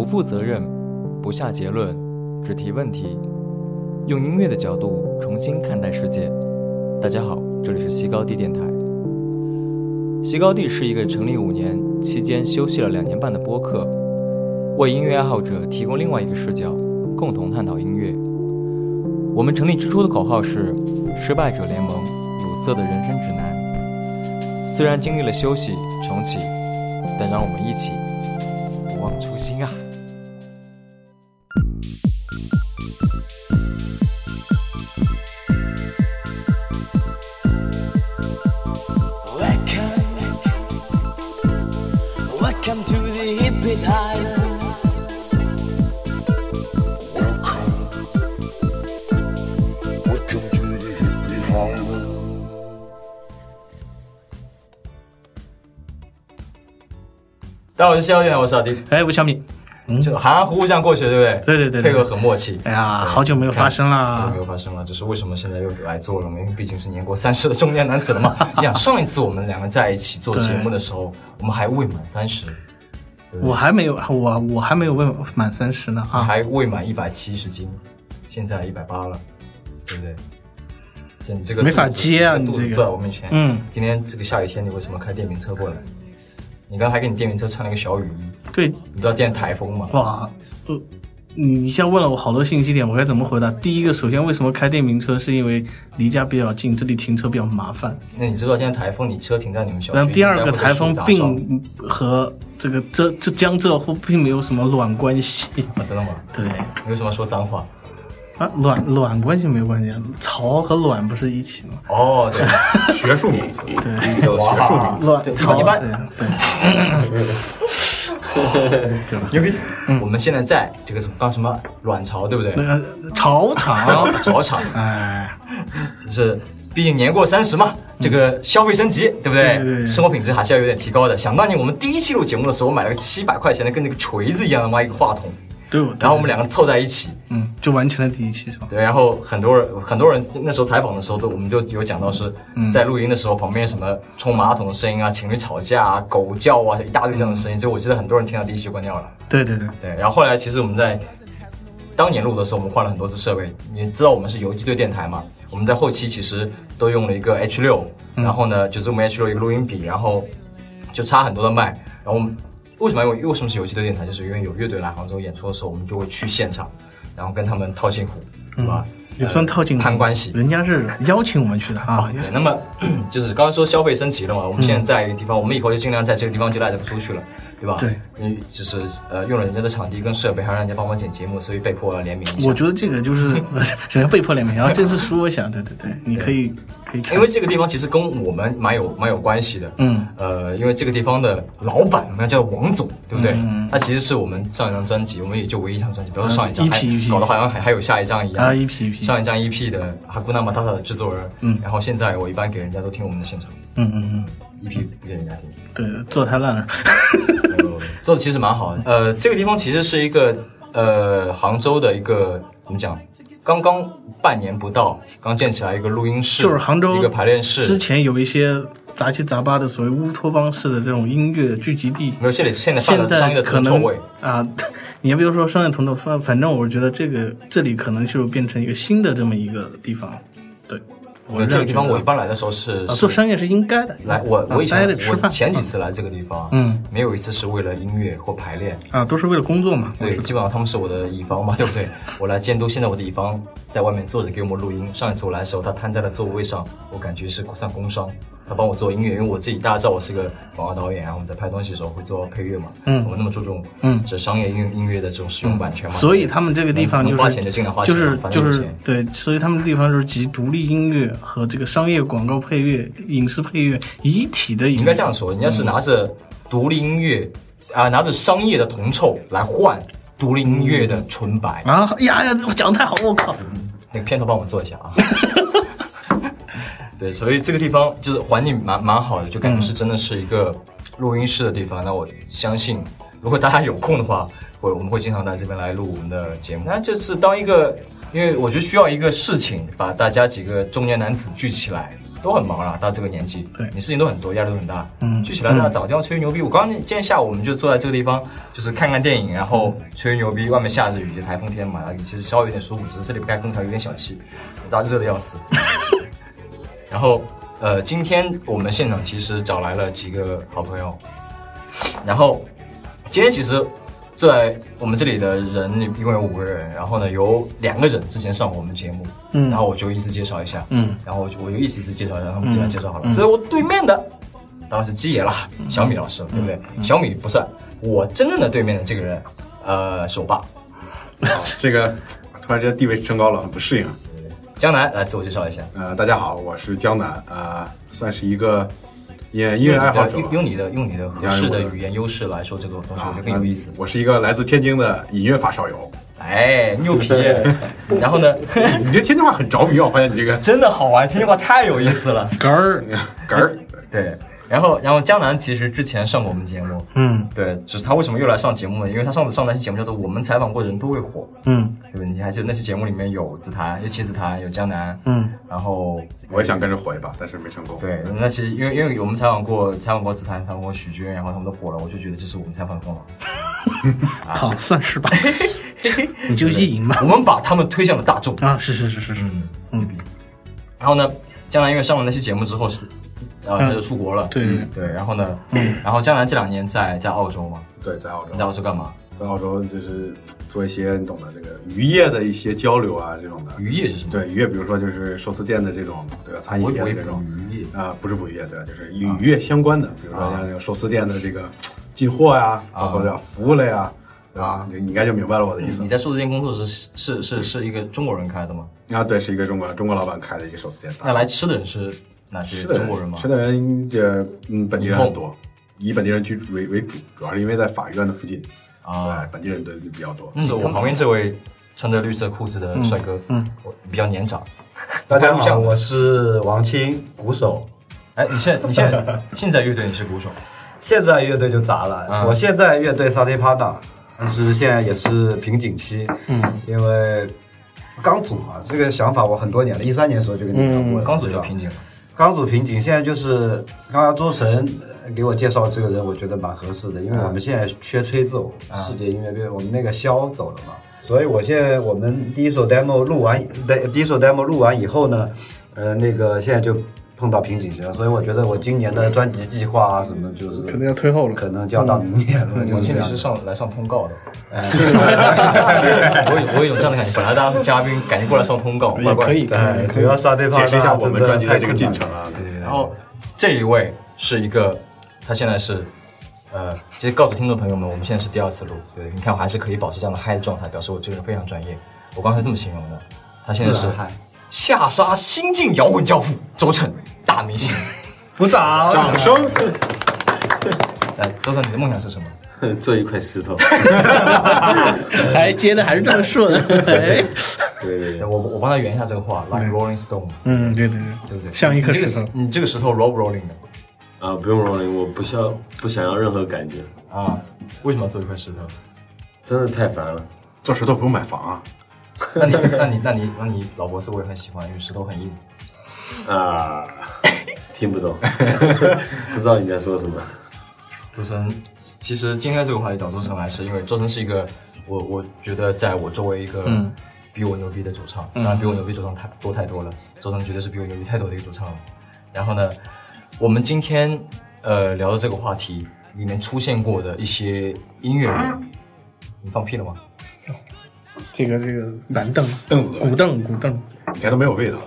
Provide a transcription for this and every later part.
不负责任，不下结论，只提问题，用音乐的角度重新看待世界。大家好，这里是西高地电台。西高地是一个成立五年期间休息了两年半的播客，为音乐爱好者提供另外一个视角，共同探讨音乐。我们成立之初的口号是“失败者联盟”，鲁瑟的人生指南。虽然经历了休息重启，但让我们一起不忘初心啊！大家好，我是逍遥电台，我是小弟。哎，吴小米，嗯，就含含糊糊这样过去，对不对？对对对对配合很默契。哎呀，好久没有发生好久啦没。有发生了，就是为什么现在又来做了？因为毕竟是年过三十的中年男子了嘛。你想，上一次我们两个在一起做节目的时候，我们还未满三十，我还没有，我我还没有未满三十呢啊。还未满一百七十斤，现在一百八了，对不对？这你这个没法接啊你这个肚子坐在我面前。嗯，今天这个下雨天，你为什么开电瓶车过来？你刚才还给你电瓶车穿了一个小雨衣，对，你知道电台风吗？哇，呃，你你现在问了我好多信息点，我该怎么回答？第一个，首先为什么开电瓶车，是因为离家比较近，这里停车比较麻烦。那你知道现在台风，你车停在你们小区，然后第二个，台风并和这个这这江浙沪并没有什么卵关系。啊，真的吗？对你为什么说脏话？啊，卵卵关系没关系，巢和卵不是一起吗？哦，对，学术名词，对，叫学术名词。对卵潮一般对对。牛逼！我们现在在这个什么刚什么卵巢，对不对？那个潮场，巢场，哎，就是毕竟年过三十嘛，这个消费升级，对不对？对对对生活品质还是要有点提高的。想当年我们第一期录节目的时候，我买了个七百块钱的跟那个锤子一样的妈一个话筒，对，然后我们两个凑在一起，嗯，就完成了第一期是吧？对，然后很多人很多人那时候采访的时候都我们就有讲到是在录音的时候旁边什么冲马桶的声音啊、情侣吵架啊、狗叫啊，一大堆这样的声音，所以我记得很多人听到第一期就关掉了。对对对，对，然后后来其实我们在当年录的时候，我们换了很多次设备。你知道我们是游击队电台嘛？我们在后期其实都用了一个 H 六、然后呢，就是我们 H 六一个录音笔，然后就插很多的麦。然后我们为什么用为什么是游击队电台？就是因为有乐队来杭州演出的时候，我们就会去现场，然后跟他们套近乎，对吧？也算套近乎攀关系。人家是邀请我们去的啊。对，那么 就是刚刚说消费升级了嘛，我们现在在一个地方，我们以后就尽量在这个地方就赖着不出去了，对吧？对，嗯，就是呃用了人家的场地跟设备，还让人家帮忙剪节目，所以被迫要联名。我觉得这个就是 首先被迫联名，然后正式说一下，对对对，你可以可以，因为这个地方其实跟我们蛮有蛮有关系的，嗯，呃，因为这个地方的老板我们要叫王总，对不对？嗯。他其实是我们上一张专辑，我们也就唯一一张专辑，比如说上一张，搞得好像还还有下一张一样。啊，EP 上一张 EP 的哈古纳马塔塔的制作人，嗯。然后现在我一般给人家都听我们的现场。嗯嗯嗯，EP 不给人家听。对，做太烂了。做的其实蛮好的。呃，这个地方其实是一个呃杭州的一个怎么讲，刚刚半年不到，刚建起来一个录音室，就是杭州一个排练室。之前有一些杂七杂八的所谓乌托邦式的这种音乐聚集地，没有，这里现在上现了商业的在可能。啊，你也别说商业铜臭，反反正我觉得这个这里可能就变成一个新的这么一个地方。对，我这个地方我一一般来的时候是啊，做商业是应该的。来，我我以前我前几次来这个地方，嗯，没有一次是为了音乐或排练。啊，都是为了工作嘛。对，基本上他们是我的乙方嘛，对不对？我来监督，现在我的乙方在外面坐着给我们录音。上一次我来的时候，他瘫在了座位上，我感觉是算工伤。他帮我做音乐，因为我自己大家知道我是个广告导演，然后我们在拍东西的时候会做配乐嘛。嗯我们那么注重嗯这商业音音乐的这种使用版权嘛。所以他们这个地方就能花钱就尽量花钱就是就是对，所以他们地方就是集独立音乐和这个商业广告配乐、影视配乐一体的。应该这样说，人家是拿着独立音乐啊、拿着商业的铜臭来换独立音乐的纯白。啊呀呀，我讲得太好，我靠！那个片头帮我做一下啊。对，所以这个地方就是环境蛮蛮好的，就感觉是真的是一个录音室的地方。那我相信，如果大家有空的话，会我们会经常在这边来录我们的节目。那这次当一个，因为我觉得需要一个事情，把大家几个中年男子聚起来，都很忙了，到这个年纪，对你事情都很多，压力都很大。嗯聚起来呢，找个地方吹牛逼。我刚刚今天下午我们就坐在这个地方，就是看看电影，然后吹牛逼。外面下着雨，台风天嘛，其实稍微有点舒服，只是这里不开空调，有点小气，大家热的要死。然后呃，今天我们现场其实找来了几个好朋友，然后今天其实坐在我们这里的人一共有五个人，然后呢有两个人之前上过我们节目，嗯然后我就依次介绍一下，嗯，然后我就我就意思意思介绍一下，让他们自己来介绍好了。所以我对面的当然是鸡爷啦，小米老师，对不对？小米不算，我真正的对面的这个人，呃，是我爸这个突然间地位升高了，很不适应。江南，来自我介绍一下。呃，大家好，我是江南，呃，算是一个音音乐爱好者吧。用用你的用你的合适的语言优势来说这个东西，我觉得更有意思。我是一个来自天津的音乐发烧友。哎，牛皮！然后呢，你对天津话很着迷啊，我发现你这个真的好玩，天津话太有意思了。哏儿，哏儿。对，然后然后江南其实之前上过我们节目，嗯对，就是他为什么又来上节目呢？因为他上次上那期节目叫做《我们采访过的人都会火》，嗯对不对？你还记得那期节目里面有紫檀，有齐紫檀，有江南，嗯，然后我也想跟着火一把，但是没成功。对，那期因为因为我们采访过采访过紫檀，采访过许娟，然后他们都火了，我就觉得这是我们采访的功劳。好，算是吧。你就意淫吧。我们把他们推向了大众。啊，是是是是是，嗯嗯。然后呢，江南因为上了那期节目之后是，呃，他就出国了。对嗯对。然后呢，然后江南这两年在在澳洲嘛，对，在澳洲你，在澳洲干嘛？在澳洲就是做一些你懂的这个渔业的一些交流啊，这种的。渔业是什么？对渔业，比如说就是寿司店的这种，对吧？餐饮业的这种渔业啊、不是捕鱼业，对吧？就是与渔业相关的，比如说像这个寿司店的这个进货呀，包括这服务类呀，对吧？你你应该就明白了我的意思你。在寿司店工作是是是是一个中国人开的吗？啊，对，是一个中国中国老板开的一个寿司店。那来吃的人是哪些中国人吗？吃的人这嗯本地人很多，以本地人居住为为主，主要是因为在法院的附近，啊。对，本地人对比较多。嗯，是我旁边这位穿着绿色裤子的帅哥，嗯，我比较年长。大家好，我是王青，鼓手。哎，你现在你现在 现在乐队你是鼓手，现在乐队就杂了，嗯我现在乐队 Saturday Partner，但是现在也是瓶颈期，嗯，因为刚组嘛，这个想法我很多年了，一三年的时候就跟你聊过了，刚组就瓶颈了。刚组瓶颈，现在就是刚刚周晨呃给我介绍这个人，我觉得蛮合适的，因为我们现在缺吹奏，世界音乐队，我们那个肖走了嘛，所以我现在我们第一首 demo 录完，第，第一首 demo 录完以后呢，呃，那个现在就碰到瓶颈期了，所以我觉得我今年的专辑计划啊什么，就是可能要推后了。可能就要到明年了，就我经理是这样是上来上通告的，我有我有一种这样的感觉，本来大家是嘉宾，赶紧过来上通告，可以，对，主要 Saturday Partner 解释一下我们专辑的这个进程啊。然后这一位是一个，他现在是，呃，其实告诉听众朋友们，我们现在是第二次录，对，你看我还是可以保持这样的嗨的状态，表示我这个人非常专业。我刚才这么形容的，他现在是嗨。下沙新晋摇滚教父周晨，大明星。鼓掌，掌声！来，周晨，你的梦想是什么？做一块石头。还，接的还是这么顺。哎，对对对，我我帮他圆一下这个话，like Rolling Stone，嗯，对对对对不对？像一颗石头。你这个石头 roll 不 rolling 的啊，不用 rolling，我不需要，不想要任何感觉，啊？为什么要做一块石头？真的太烦了。做石头不用买房啊，那你那你那你那你老婆是不是也很喜欢？因为石头很硬。啊，听不懂，不知道你在说什么。周深，其实今天这个话题找周深来，是因为周深是一个我我觉得在我周围一个嗯比我牛逼的主唱，当然比我牛逼主唱太多太多了，周深绝对是比我牛逼太多的一个主唱了。然后呢，我们今天呃聊的这个话题里面出现过的一些音乐人，你放屁了吗？这个这个板凳、凳子古凳、古凳，你看都没有味道。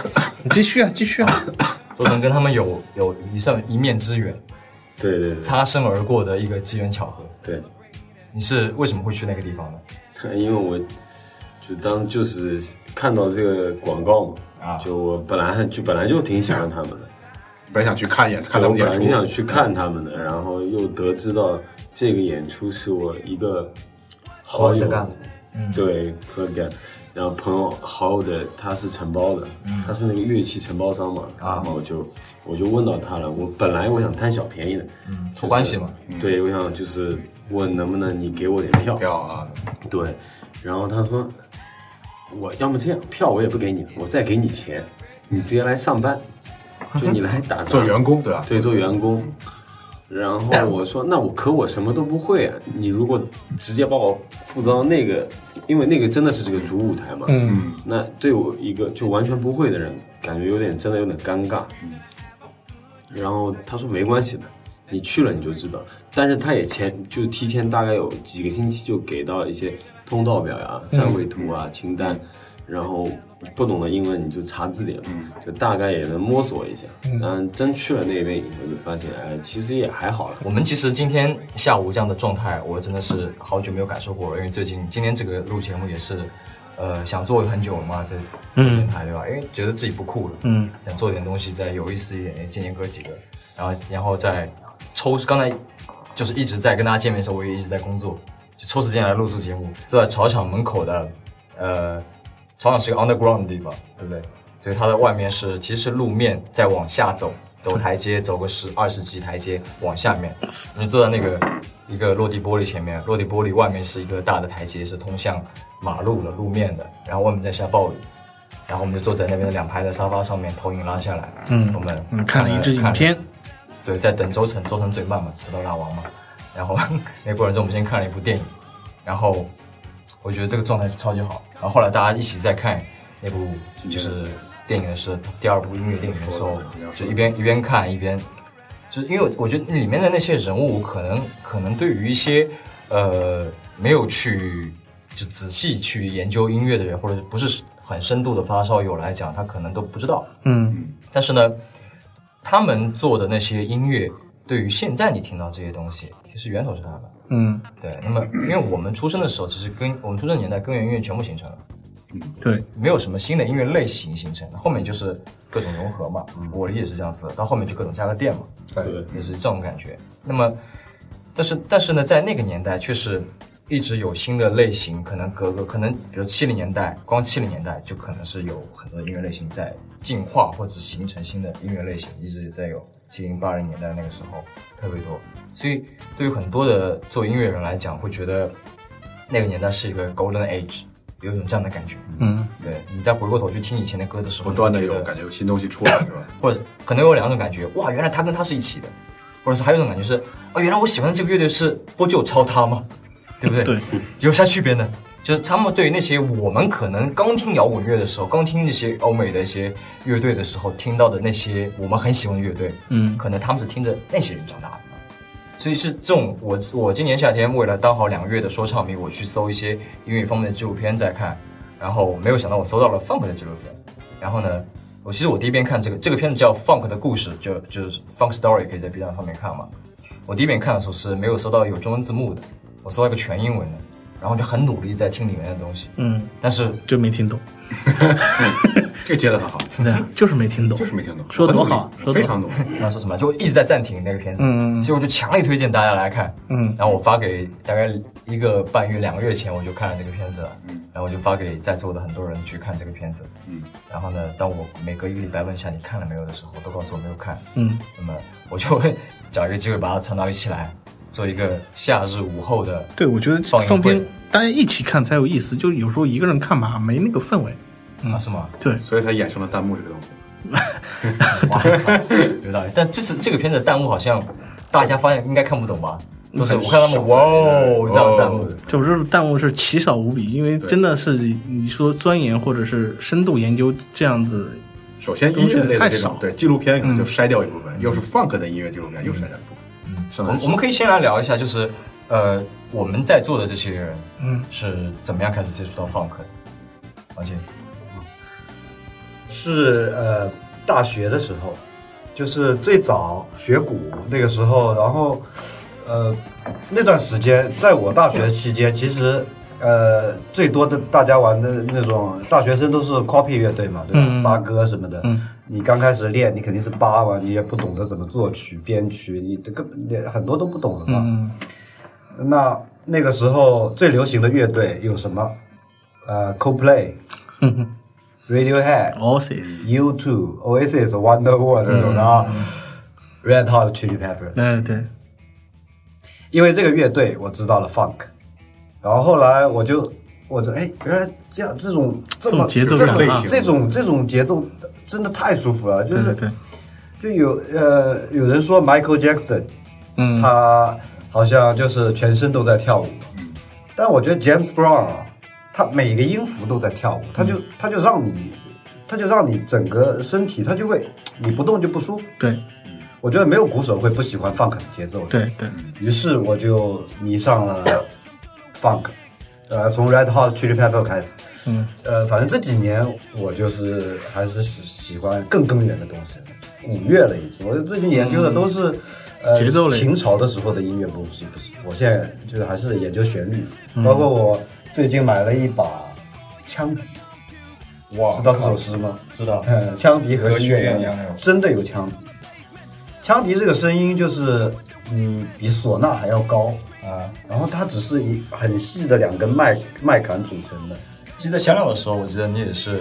你继续啊，继续啊。周深跟他们有有一算一面之缘，对对对。擦身而过的一个机缘巧合。对，你是为什么会去那个地方呢？因为我就当就是看到这个广告嘛，啊。就我本来就本来就挺喜欢他们的，本来想去看一眼，看他我们演出本来就，想去看他们的，然后又得知到这个演出是我一个好友。的干，对，和感。然后朋友好友的他是承包的，他是那个乐器承包商嘛，然后我就我就问到他了。我本来我想贪小便宜的，嗯，托关系嘛。对，我想就是问能不能你给我点票，票啊，对，然后他说，我要么这样，票我也不给你，我再给你钱，你直接来上班，就你来打杂 做员工对吧？对，做员工。然后我说，那我可我什么都不会啊！你如果直接把我负责到那个，因为那个真的是这个主舞台嘛，嗯，那对我一个就完全不会的人，感觉有点真的有点尴尬。然后他说没关系的，你去了你就知道。但是他也前就提前大概有几个星期就给到了一些通道表呀、站位图啊、清单，然后不懂的英文你就查字典，就大概也能摸索一下。嗯，真去了那边以后就发现，哎，其实也还好了。我们其实今天下午这样的状态，我真的是好久没有感受过了。因为最近今天这个录节目也是，呃，想做很久了嘛，在在电台对吧？因为觉得自己不酷了，嗯，想做点东西再有意思一点，见见哥几个，然后然后再抽刚才就是一直在跟大家见面的时候，我也一直在工作，就抽时间来录制节目，坐在草场门口的，呃，草场是个 underground 的地方，对不对？所以它的外面是其实是路面，再往下走，走台阶，走个十二十级台阶往下面，你坐在那个一个落地玻璃前面，落地玻璃外面是一个大的台阶，是通向马路的路面的，然后外面在下暴雨。然后我们就坐在那边的两排的沙发上面，投影拉下来，嗯我们嗯，看了一支影片，对，在等周成，周成最慢嘛，迟到大王嘛。然后 那过程中，我们先看了一部电影，然后我觉得这个状态超级好。然后后来大家一起在看那部就是电影的是第二部音乐电影的时候，就一边一边看一边，就是因为我我觉得里面的那些人物，可能可能对于一些呃没有去就仔细去研究音乐的人，或者不是很深度的发烧友来讲，他可能都不知道。嗯但是呢，他们做的那些音乐，对于现在你听到这些东西，其实源头是他们。嗯，对，那么因为我们出生的时候，其实跟我们出生年代根源音乐全部形成了，对，没有什么新的音乐类型形成，后面就是各种融合嘛。我理解是这样子的，到后面就各种加个电嘛，对，也是这种感觉。那么，但是但是呢，在那个年代却是一直有新的类型，可能隔个可能，比如七零年代，光七零年代就可能是有很多音乐类型在进化或者形成新的音乐类型，一直在有七零八零年代那个时候特别多。所以对于很多的做音乐人来讲，会觉得那个年代是一个 golden age，有一种这样的感觉。嗯对你再回过头去听以前的歌的时候，不断的有感觉有新东西出来 是吧？或者可能有两种感觉，哇，原来他跟他是一起的，或者是还有一种感觉是，啊，原来我喜欢的这个乐队是不就抄他吗？对不对？对，有啥区别呢？就是他们对于那些我们可能刚听摇滚乐的时候，刚听那些欧美的一些乐队的时候听到的那些我们很喜欢的乐队，嗯可能他们是听着那些人长大的。所以是这种，我我今年夏天为了当好两个月的说唱迷，我去搜一些音乐方面的纪录片在看，然后没有想到我搜到了 funk 的纪录片，然后呢，我其实我第一遍看这个这个片子叫 funk 的故事，就就是 funk story，可以在 B 站上面看嘛。我第一遍看的时候是没有搜到有中文字幕的，我搜到一个全英文的，然后就很努力在听里面的东西，嗯，但是就没听懂，这个接的很好，对，就是没听懂，就是没听懂，说得多好非常懂。然后说什么？就一直在暂停那个片子，嗯所以我就强烈推荐大家来看，嗯。然后我发给大概一个半月、两个月前我就看了这个片子了，嗯。然后我就发给在座的很多人去看这个片子，嗯，然后呢，当我每隔一个礼拜问一下你看了没有的时候，都告诉我没有看，嗯。那么我就会找一个机会把它传到一起来，做一个夏日午后的，对，我觉得放放片大家一起看才有意思，就有时候一个人看吧，没那个氛围。啊，是吗？对，所以才衍生了弹幕这个东西。哇，有道理。但这次这个片子的弹幕好像大家发现应该看不懂吧？不是我看他们哇哦这样的弹幕，就是弹幕是奇少无比，因为真的是你说钻研或者是深度研究这样子，首先音乐类的太少这种对纪录片可能就筛掉一部分，又是 funk 的音乐纪录片又筛掉一部分。我们我们可以先来聊一下，就是呃我们在座的这些人嗯，是怎么样开始接触到 funk 的？王健，是呃大学的时候，就是最早学鼓那个时候，然后呃那段时间，在我大学期间，其实呃最多的大家玩的那种大学生都是 copy 乐队嘛，对吧？嗯发歌什么的。嗯你刚开始练，你肯定是扒嘛，你也不懂得怎么作曲、编曲，你这个你很多都不懂的嘛。嗯那那个时候最流行的乐队有什么？呃，Coldplay、嗯 Radiohead、，Oasis，U2、Oasis、Wonderwall 这种的啊、Red Hot Chili pepper 嗯对，因为这个乐队我知道了 Funk，然后后来我就我就哎，原来这样这种这么这种节奏这么类型。这种这种节奏真的太舒服了，就是就有呃有人说 Michael Jackson，嗯，他好像就是全身都在跳舞，但我觉得 James Brown 啊，他每个音符都在跳舞，他就嗯他就让你，他就让你整个身体，他就会你不动就不舒服。对。我觉得没有鼓手会不喜欢 funk 的节奏的。对对，于是我就迷上了 funk，呃，从 Red Hot Chili Pepper 开始，嗯，呃，反正这几年我就是还是喜喜欢更根源的东西，古乐了已经。我最近研究的都是、呃嗯节奏类秦朝的时候的音乐，不是不是，我现在就是还是研究旋律，嗯包括我最近买了一把枪笛，哇知道这首诗吗？知道，嗯，枪笛和和弦弦一样真的有枪笛。枪笛这个声音就是，嗯，比唢呐还要高啊。然后它只是一很细的两根麦麦秆组成的。其实，在香料的时候，我记得你也是，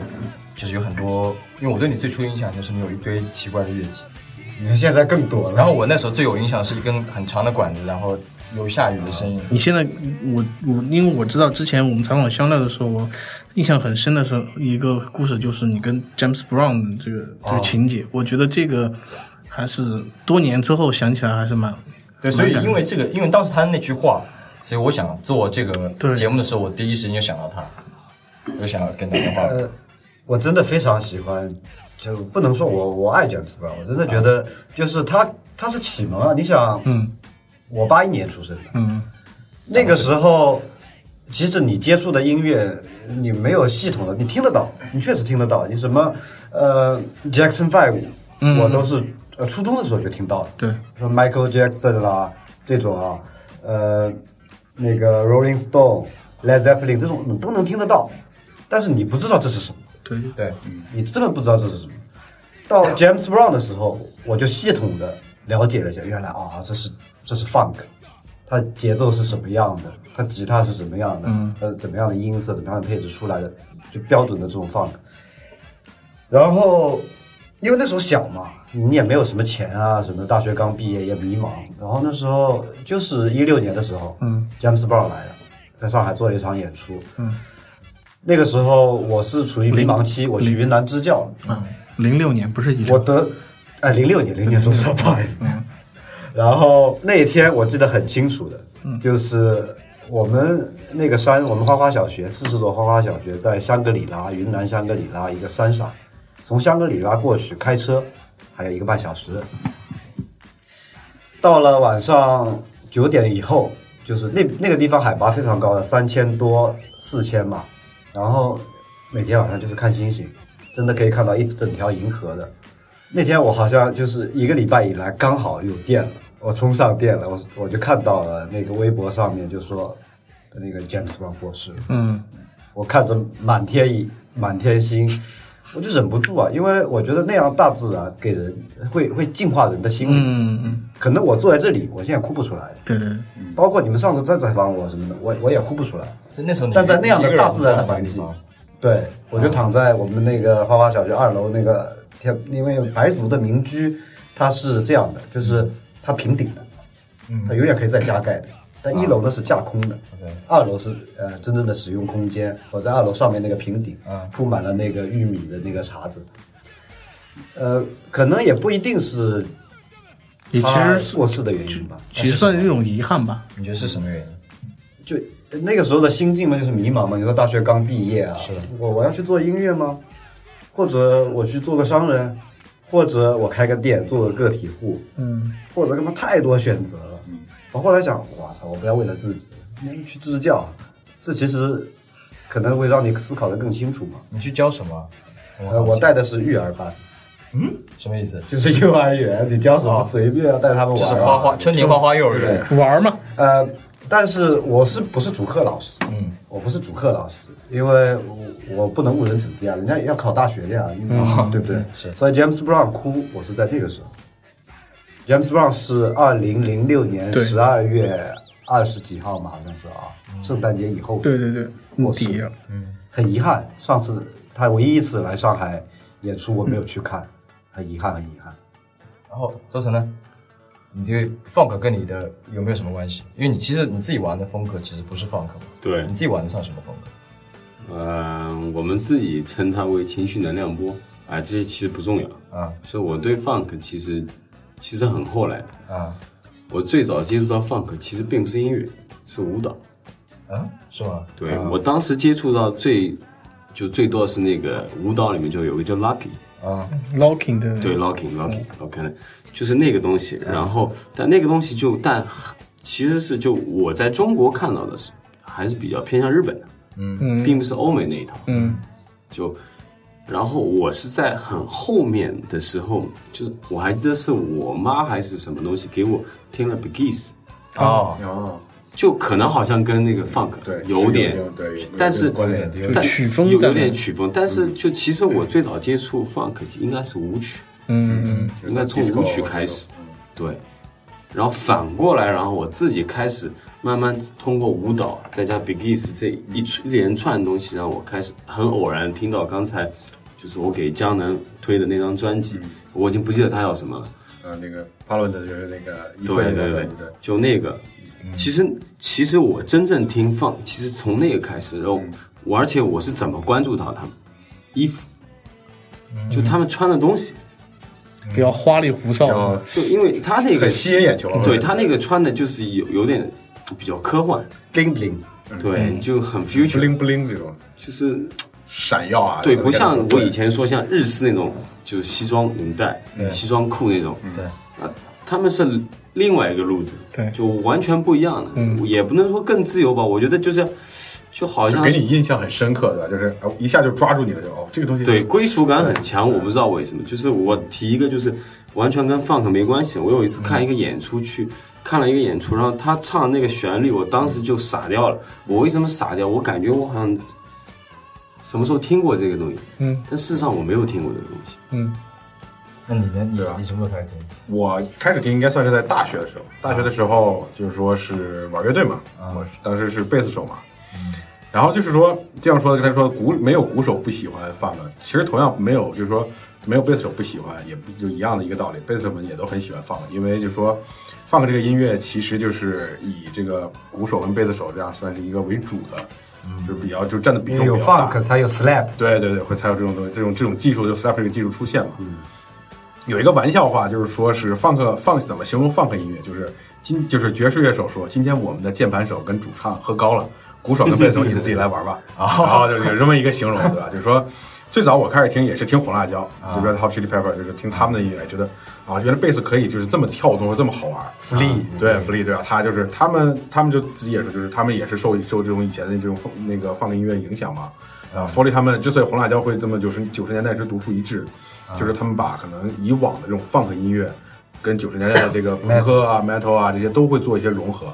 就是有很多，因为我对你最初印象就是你有一堆奇怪的乐器。你看现在更多了。然后我那时候最有印象是一根很长的管子，然后有下雨的声音。你现在我我因为我知道之前我们采访香料的时候，我印象很深的时候一个故事就是你跟 James Brown 的这个这个情节，我觉得这个还是多年之后想起来还是蛮对，所以因为这个，因为当时他的那句话，所以我想做这个节目的时候，我第一时间就想到他，我就想要跟他电话。呃，我真的非常喜欢，就不能说我我爱 James Brown，我真的觉得就是他他是启蒙啊。你想，嗯我八一年出生的，嗯那个时候，其实你接触的音乐，你没有系统的，你听得到，你确实听得到。你什么呃 Jackson Five，、嗯我都是呃初中的时候就听到了，对。说 Michael Jackson 啦这种啊，呃那个 Rolling Stone、Led Zeppelin 这种你都能听得到，但是你不知道这是什么，对。对，你真的不知道这是什么。到 James Brown 的时候，我就系统的了解了一下，原来啊，这是这是 funk，它节奏是什么样的，它吉他是什么样的，嗯。呃，怎么样的音色，怎么样的配置出来的，就标准的这种 funk。然后，因为那时候小嘛，你也没有什么钱啊，什么大学刚毕业也迷茫。然后那时候就是一六年的时候，嗯，James Brown 来了，在上海做了一场演出。嗯，那个时候我是处于迷茫期，我去云南支教，嗯，零六年不是一我得，哎，零六年，零年说错，不好意思。然后那一天我记得很清楚的，就是我们那个山，我们花花小学，四十所花花小学在香格里拉，云南香格里拉一个山上，从香格里拉过去开车还有一个半小时。到了晚上九点以后，就是那那个地方海拔非常高的，三千多四千嘛，然后每天晚上就是看星星，真的可以看到一整条银河的。那天我好像就是一个礼拜以来刚好有电了，我充上电了，我我就看到了那个微博上面就说那个 James Brown 过世了，嗯我看着满天一满天星，我就忍不住啊，因为我觉得那样大自然给人会会净化人的心灵。嗯嗯，可能我坐在这里，我现在哭不出来，对对对，包括你们上次再采访我什么的，我我也哭不出来。就那时候，但在那样的大自然的在那个环境，对，我就躺在我们那个花花小学二楼那个天，因为白族的民居它是这样的，就是它平顶的，嗯它永远可以再加盖的。但一楼呢是架空的二楼是呃真正的使用空间。我在二楼上面那个平顶嗯，铺满了那个玉米的那个碴子。呃，可能也不一定是也其他实过世的原因吧。其实算是一种遗憾吧。你觉得是什么原因？就那个时候的心境嘛，就是迷茫嘛。你说大学刚毕业啊，是我我要去做音乐吗？或者我去做个商人，或者我开个店做个个体户，嗯或者干嘛？太多选择了。我后来想，哇操，我不要为了自己去支教，这其实可能会让你思考的更清楚嘛。你去教什么？呃，我带的是育儿班，嗯，什么意思？就是幼儿园，你教什么哦随便带他们玩、啊。就是花花春年花花幼儿园。玩嘛，呃，但是我是不是主课老师？嗯，我不是主课老师，因为我我不能误人子弟啊，人家也要考大学的呀，嗯对不对？是所以 James Brown 哭，我是在那个时候。James Brown 是二零零六年对十二月二十几号嘛，好像是啊，圣诞节以后。对对对，嗯过世底了很遗憾，上次他唯一一次来上海演出，我没有去看，很遗憾，很遗憾。然后周晨呢？你对 funk 跟你的有没有什么关系？因为你其实你自己玩的风格其实不是 funk 嘛，对你，自己玩的算什么风格？呃，我们自己称它为情绪能量波。啊，这些其实不重要。啊所以我对 funk 其实其实很后来。的。啊。我最早接触到 funk 其实并不是音乐，是舞蹈。啊，是吗？对、啊。我当时接触到最就最多是那个舞蹈里面就有个叫 Lucky，啊。Locking 的对？Locking Locking OK 的，就是那个东西。然后但那个东西就但其实是就我在中国看到的是还是比较偏向日本的，嗯。并不是欧美那一套。嗯。就，然后我是在很后面的时候，就是我还记得是我妈还是什么东西给我听了 Biggs，哦。哦，就可能好像跟那个 funk 对，有点对，但是关联，但曲风有有点曲风，但是就其实我最早接触 funk 应该是舞曲，嗯嗯应该从舞曲开始，对，然后反过来，然后我自己开始慢慢通过舞蹈再加 Biggs 这一一连串东西，让我开始很偶然听到刚才就是我给江南推的那张专辑，我已经不记得它叫什么了。呃，那个 Parliament 就是那个对对对，就那个，其实其实我真正听放，其实从那个开始，然后我而且我是怎么关注到他们？衣服，就他们穿的东西，比较花里胡哨就因为他那个很吸引眼球啊对他那个穿的就是有有点比较科幻，bling bling，对，就很 future，bling bling 这种就是闪耀啊，对，不像我以前说像日式那种，就是西装领带、西装裤那种，对。啊，他们是另外一个路子，对就完全不一样的，嗯也不能说更自由吧，我觉得就是，就好像就给你印象很深刻，对吧？就是哦一下就抓住你了，就哦，这个东西对归属感很强，我不知道为什么，就是我提一个就是完全跟 funk 没关系，我有一次看一个演出去。看了一个演出，然后他唱那个旋律，我当时就傻掉了。我为什么傻掉？我感觉我好像什么时候听过这个东西，嗯但事实上我没有听过这个东西。嗯那你呢？你什么时候开始听？我开始听应该算是在大学的时候，大学的时候就是说是玩乐队嘛，我当时是贝斯手嘛，然后就是说这样说的，他说鼓没有鼓手不喜欢放的，其实同样没有就是说没有贝斯手不喜欢，也不就一样的一个道理，贝斯手们也都很喜欢放的，因为就是说放这个音乐其实就是以这个鼓手跟贝斯手这样算是一个为主的，就是比较就占的比重比较大。funk 才有 slap，对对对，会才有这种东西，这种这种技术就 slap 这个技术出现嘛。有一个玩笑话，就是说是 funk funk 怎么形容 funk 音乐？就是今就是爵士乐手说，今天我们的键盘手跟主唱喝高了，鼓手跟贝斯手你们自己来玩吧。然后就是有这么一个形容，对吧？就是说。最早我开始听也是听红辣椒，就 Red Hot Chili Pepper，就是听他们的音乐，觉得啊，原来贝斯可以就是这么跳动，这么好玩。福利对，福利对啊，他就是他们，他们就自己也说，就是他们也是受受这种以前的这种放那个放的音乐影响嘛。啊，福利他们之所以红辣椒会这么九十九十年代是独树一帜，就是他们把可能以往的这种放克音乐跟九十年代的这个朋克啊、metal 啊这些都会做一些融合，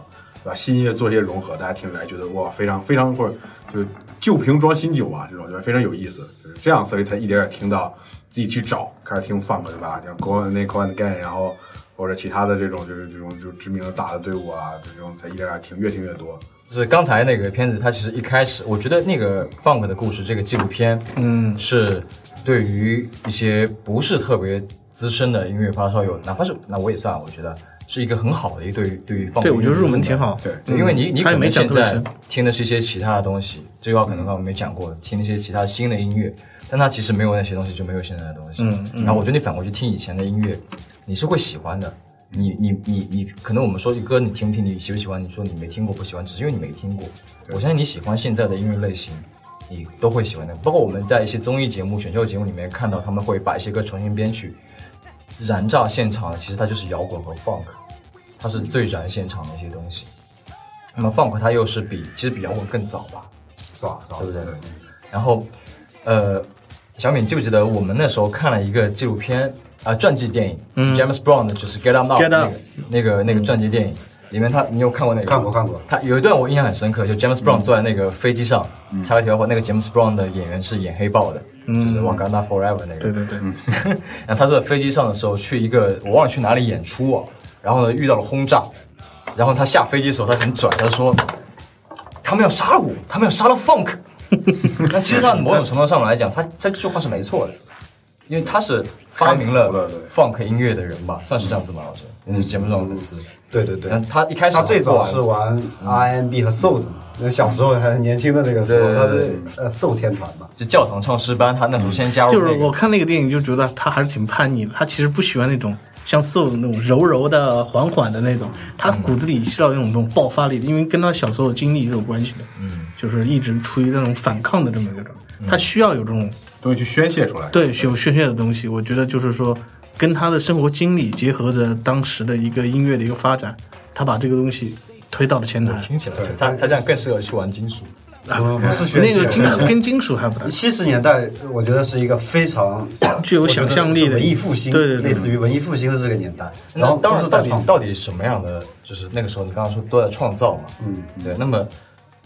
对吧？新音乐做一些融合，大家听起来觉得哇，非常非常或者就是旧瓶装新酒啊，这种觉得非常有意思，就是这样，所以才一点点听到自己去找，开始听 funk 对吧？像 Go 那 Go and Again，然后或者其他的这种就是这种就知名的大的队伍啊，这种才一点点听，越听越多。就是刚才那个片子，它其实一开始，我觉得那个 Funk 的故事这个纪录片，嗯，是对于一些不是特别资深的音乐发烧友，哪怕是那我也算，我觉得是一个很好的一个对于对于对我觉得入门挺好对对因为你你可能现在听的是一些其他的东西，这句话可能刚刚没讲过，听一些其他新的音乐，但它其实没有那些东西，就没有现在的东西。嗯嗯然后我觉得你反过去听以前的音乐，你是会喜欢的。你你你你，可能我们说一歌你听不听，你喜不喜欢？你说你没听过不喜欢，只是因为你没听过。我相信你喜欢现在的音乐类型，你都会喜欢的。包括我们在一些综艺节目、选秀节目里面看到，他们会把一些歌重新编曲，燃炸现场，其实它就是摇滚和 funk，它是最燃现场的一些东西。那么 funk 它又是比其实比摇滚更早吧，早早对不对？然后，呃，小敏记不记得我们那时候看了一个纪录片啊、传记电影、j a m e s Brown 的就是 Get Up Now Get 那个那个那个传记电影，里面他你有看过那个？看过看过他有一段我印象很深刻，就 James Brown 坐在那个飞机上，插个题外话，那个 James Brown 的演员是演黑豹的，就是 Wakanda Forever 那个。对对对，然后他在飞机上的时候去一个我忘了去哪里演出啊，然后呢遇到了轰炸，然后他下飞机的时候他很拽，他说他们要杀我，他们要杀了 Funk。那其实他某种程度上来讲，他这句话是没错的，因为他是发明了 funk 音乐的人吧，算是这样子吗？老师，那是节目中的粉丝。对对对他一开始他最早是玩 R&B 和 Soul 的嘛，那小时候还是年轻的那个时候，他对是呃 Soul 天团嘛。就教堂唱诗班，他那时候先加入就是我看那个电影就觉得他还是挺叛逆的，他其实不喜欢那种像 soul 那种柔柔的、缓缓的那种，他骨子里是要有那种爆发力的，因为跟他小时候经历是有关系的。嗯，就是一直处于那种反抗的这么一个状态，他需要有这种东西去宣泄出来。对有宣泄的东西。我觉得就是说，跟他的生活经历结合着当时的一个音乐的一个发展，他把这个东西推到了前台。听起来，他他这样更适合去玩金属。啊，不不是学那个金属 跟金属还不太七十年代，我觉得是一个非常 具有想象力的文艺复兴，对对对类似于文艺复兴的这个年代。然后当时，到底到底什么样的，就是那个时候你刚刚说都在创造嘛，嗯，对。那么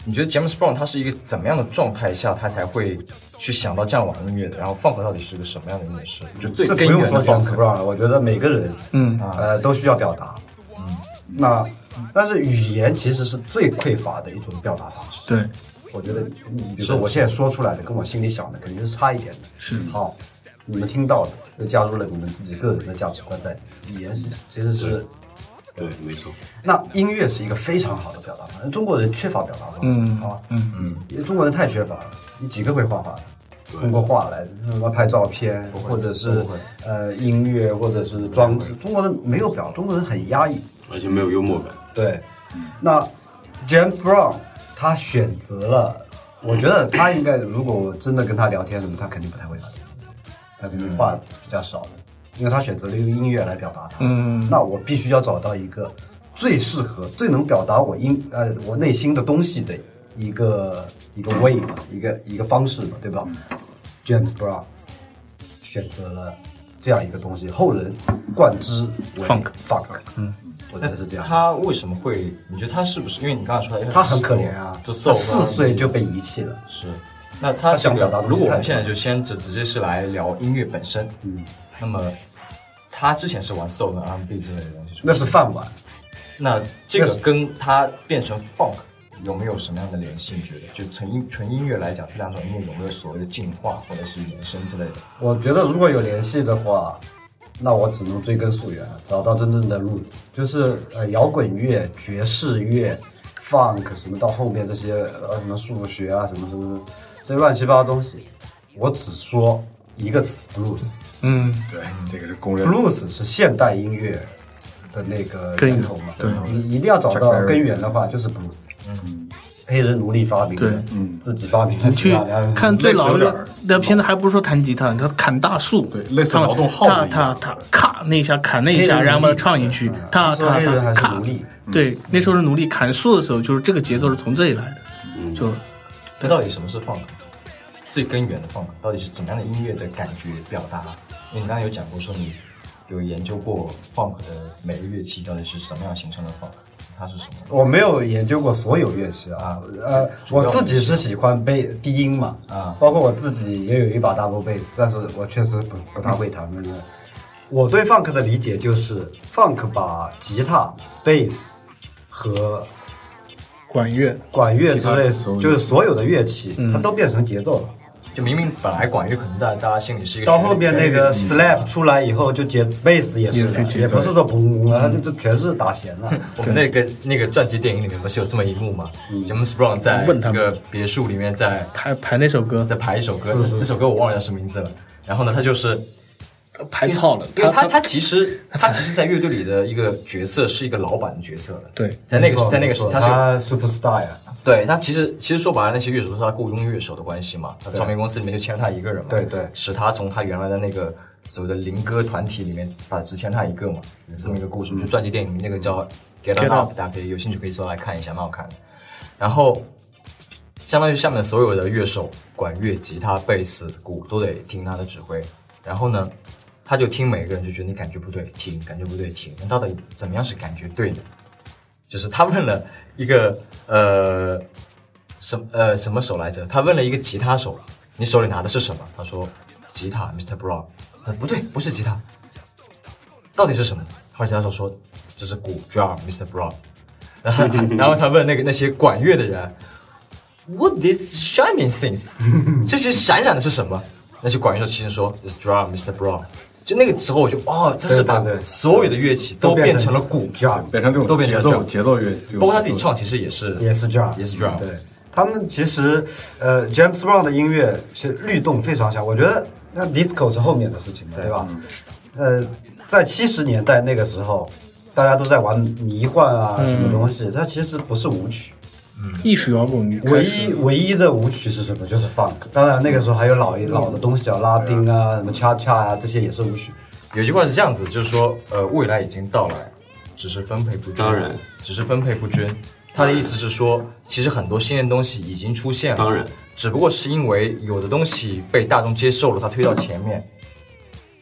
你觉得 James Brown 他是一个怎么样的状态下，他才会去想到这样玩音乐的？然后 funk 到底是个什么样的音乐式？就最根源的不用说 James funk。Brown 了，我觉得每个人，嗯呃，都需要表达。嗯，那但是语言其实是最匮乏的一种表达方式。对，我觉得，你比如说我现在说出来的，跟我心里想的肯定是差一点的。是好，你们听到的又加入了你们自己个人的价值观在里面。语言是其实是，对，没错。那音乐是一个非常好的表达方式。中国人缺乏表达方式，嗯好，嗯嗯，中国人太缺乏了，你几个会画画的？通过画来什么拍照片，或者是呃音乐，或者是装置。中国人没有表，中国人很压抑。而且没有幽默感。对，那 James Brown 他选择了，我觉得他应该，如果我真的跟他聊天，什么他肯定不太会聊天，他肯定话比较少的，因为他选择了一个音乐来表达他。嗯那我必须要找到一个最适合、最能表达我音呃我内心的东西的一个一个 way 嘛，一个一个方式嘛，对吧？James Brown 选择了这样一个东西，后人冠之为 Funk funk，嗯，我觉得是这样。他为什么会？你觉得他是不是？因为你刚才说他很可怜啊，就四岁就被遗弃了。是。那他他想表达的如果我们现在就先直直接是来聊音乐本身，嗯，那么他之前是玩 soul 跟 R&B 之类的东西，那是饭碗。那这个跟他变成 funk 有没有什么样的联系？你觉得？就纯音纯音乐来讲，这两种音乐有没有所谓的进化或者是延伸之类的？我觉得如果有联系的话，那我只能追根溯源，找到真正的 root，就是呃摇滚乐、爵士乐、funk 什么到后面这些呃什么数学啊什么什么这乱七八糟东西，我只说一个词 blues。嗯，对，这个是公认。blues 是现代音乐的那个根源。源头嘛，对。你一定要找到根源的话，就是 blues。嗯，黑人奴隶发明的，对。嗯，自己发明的，你去看最老的那片子，还不是说弹吉他，他砍大树，对类似劳动号子他他他咔那一下砍那一下，然后把它唱进去。嗯，他他咔。奴隶，对，那时候是奴隶砍树的时候，就是这个节奏是从这里来的，嗯，就。那到底什么是 funk？最根源的 funk 到底是怎么样的音乐的感觉表达？因为你刚刚有讲过说你有研究过 funk 的每个乐器到底是什么样形成的 funk，它是什么？我没有研究过所有乐器啊，呃，我自己是喜欢贝低音嘛，啊包括我自己也有一把 double bass，但是我确实不不太会弹那个。我对 funk 的理解就是，funk 把吉他、bass 和管乐，管乐之类，就是所有的乐器，它都变成节奏了。就明明本来管乐可能在大家心里是一个到后面那个 slap 出来以后，就节 bass 也是了，也不是说嘣啊就就全是打弦了。我们那个那个传记电影里面不是有这么一幕吗？James Brown 在问他们一个别墅里面在排排那首歌在排一首歌，那首歌我忘了叫什么名字了。然后呢，他就是排操了，因为他他其实他其实，在乐队里的一个角色是一个老板的角色的。对在那个没错在那个时他是他 superstar 呀，对他其实其实说白了，那些乐手都是他雇佣乐手的关系嘛。他唱片公司里面就签了他一个人嘛，对对使他从他原来的那个所谓的灵歌团体里面，把只签他一个嘛，有这么一个故事。就传记电影那个叫《Get Get Up Up》，大家可以有兴趣可以搜来看一下，蛮好看的。然后，相当于下面的所有的乐手，管乐、吉他、贝斯、鼓都得听他的指挥。然后呢，他就听每个人就觉得你感觉不对，停；感觉不对，停。那到底怎么样是感觉对的？就是他问了一个呃什呃什么手来着？他问了一个吉他手，你手里拿的是什么？他说吉他，Mr. Brown。他说不对，不是吉他，到底是什么？后来吉他手说这是鼓，drum，Mr. Brown。然后然后他问那个那些管乐的人，What this shining things？这些闪闪的是什么？那些管乐手其实说 It's drum, Mr. Brown。就那个时候我就哦，他是把所有的乐器都都变变成成了鼓，变成这都变成种节奏节奏乐，包括他自己唱，其实也是也是 drum，也是 drum，对。他们其实呃，James Brown 的音乐其实律动非常强，我觉得那 disco 是后面的事情嘛，对。吧？呃，在七十年代那个时候，大家都在玩迷幻啊，什么东西，它其实不是舞曲。艺术摇滚唯一唯一的舞曲是什么？就是 funk。当然那个时候还有老一老的东西啊，拉丁啊，什么恰恰啊，这些也是舞曲。有句话是这样子，就是说，呃，未来已经到来，只是分配不均。当然，只是分配不均。他的意思是说，其实很多新的东西已经出现了，当然，只不过是因为有的东西被大众接受了，它推到前面，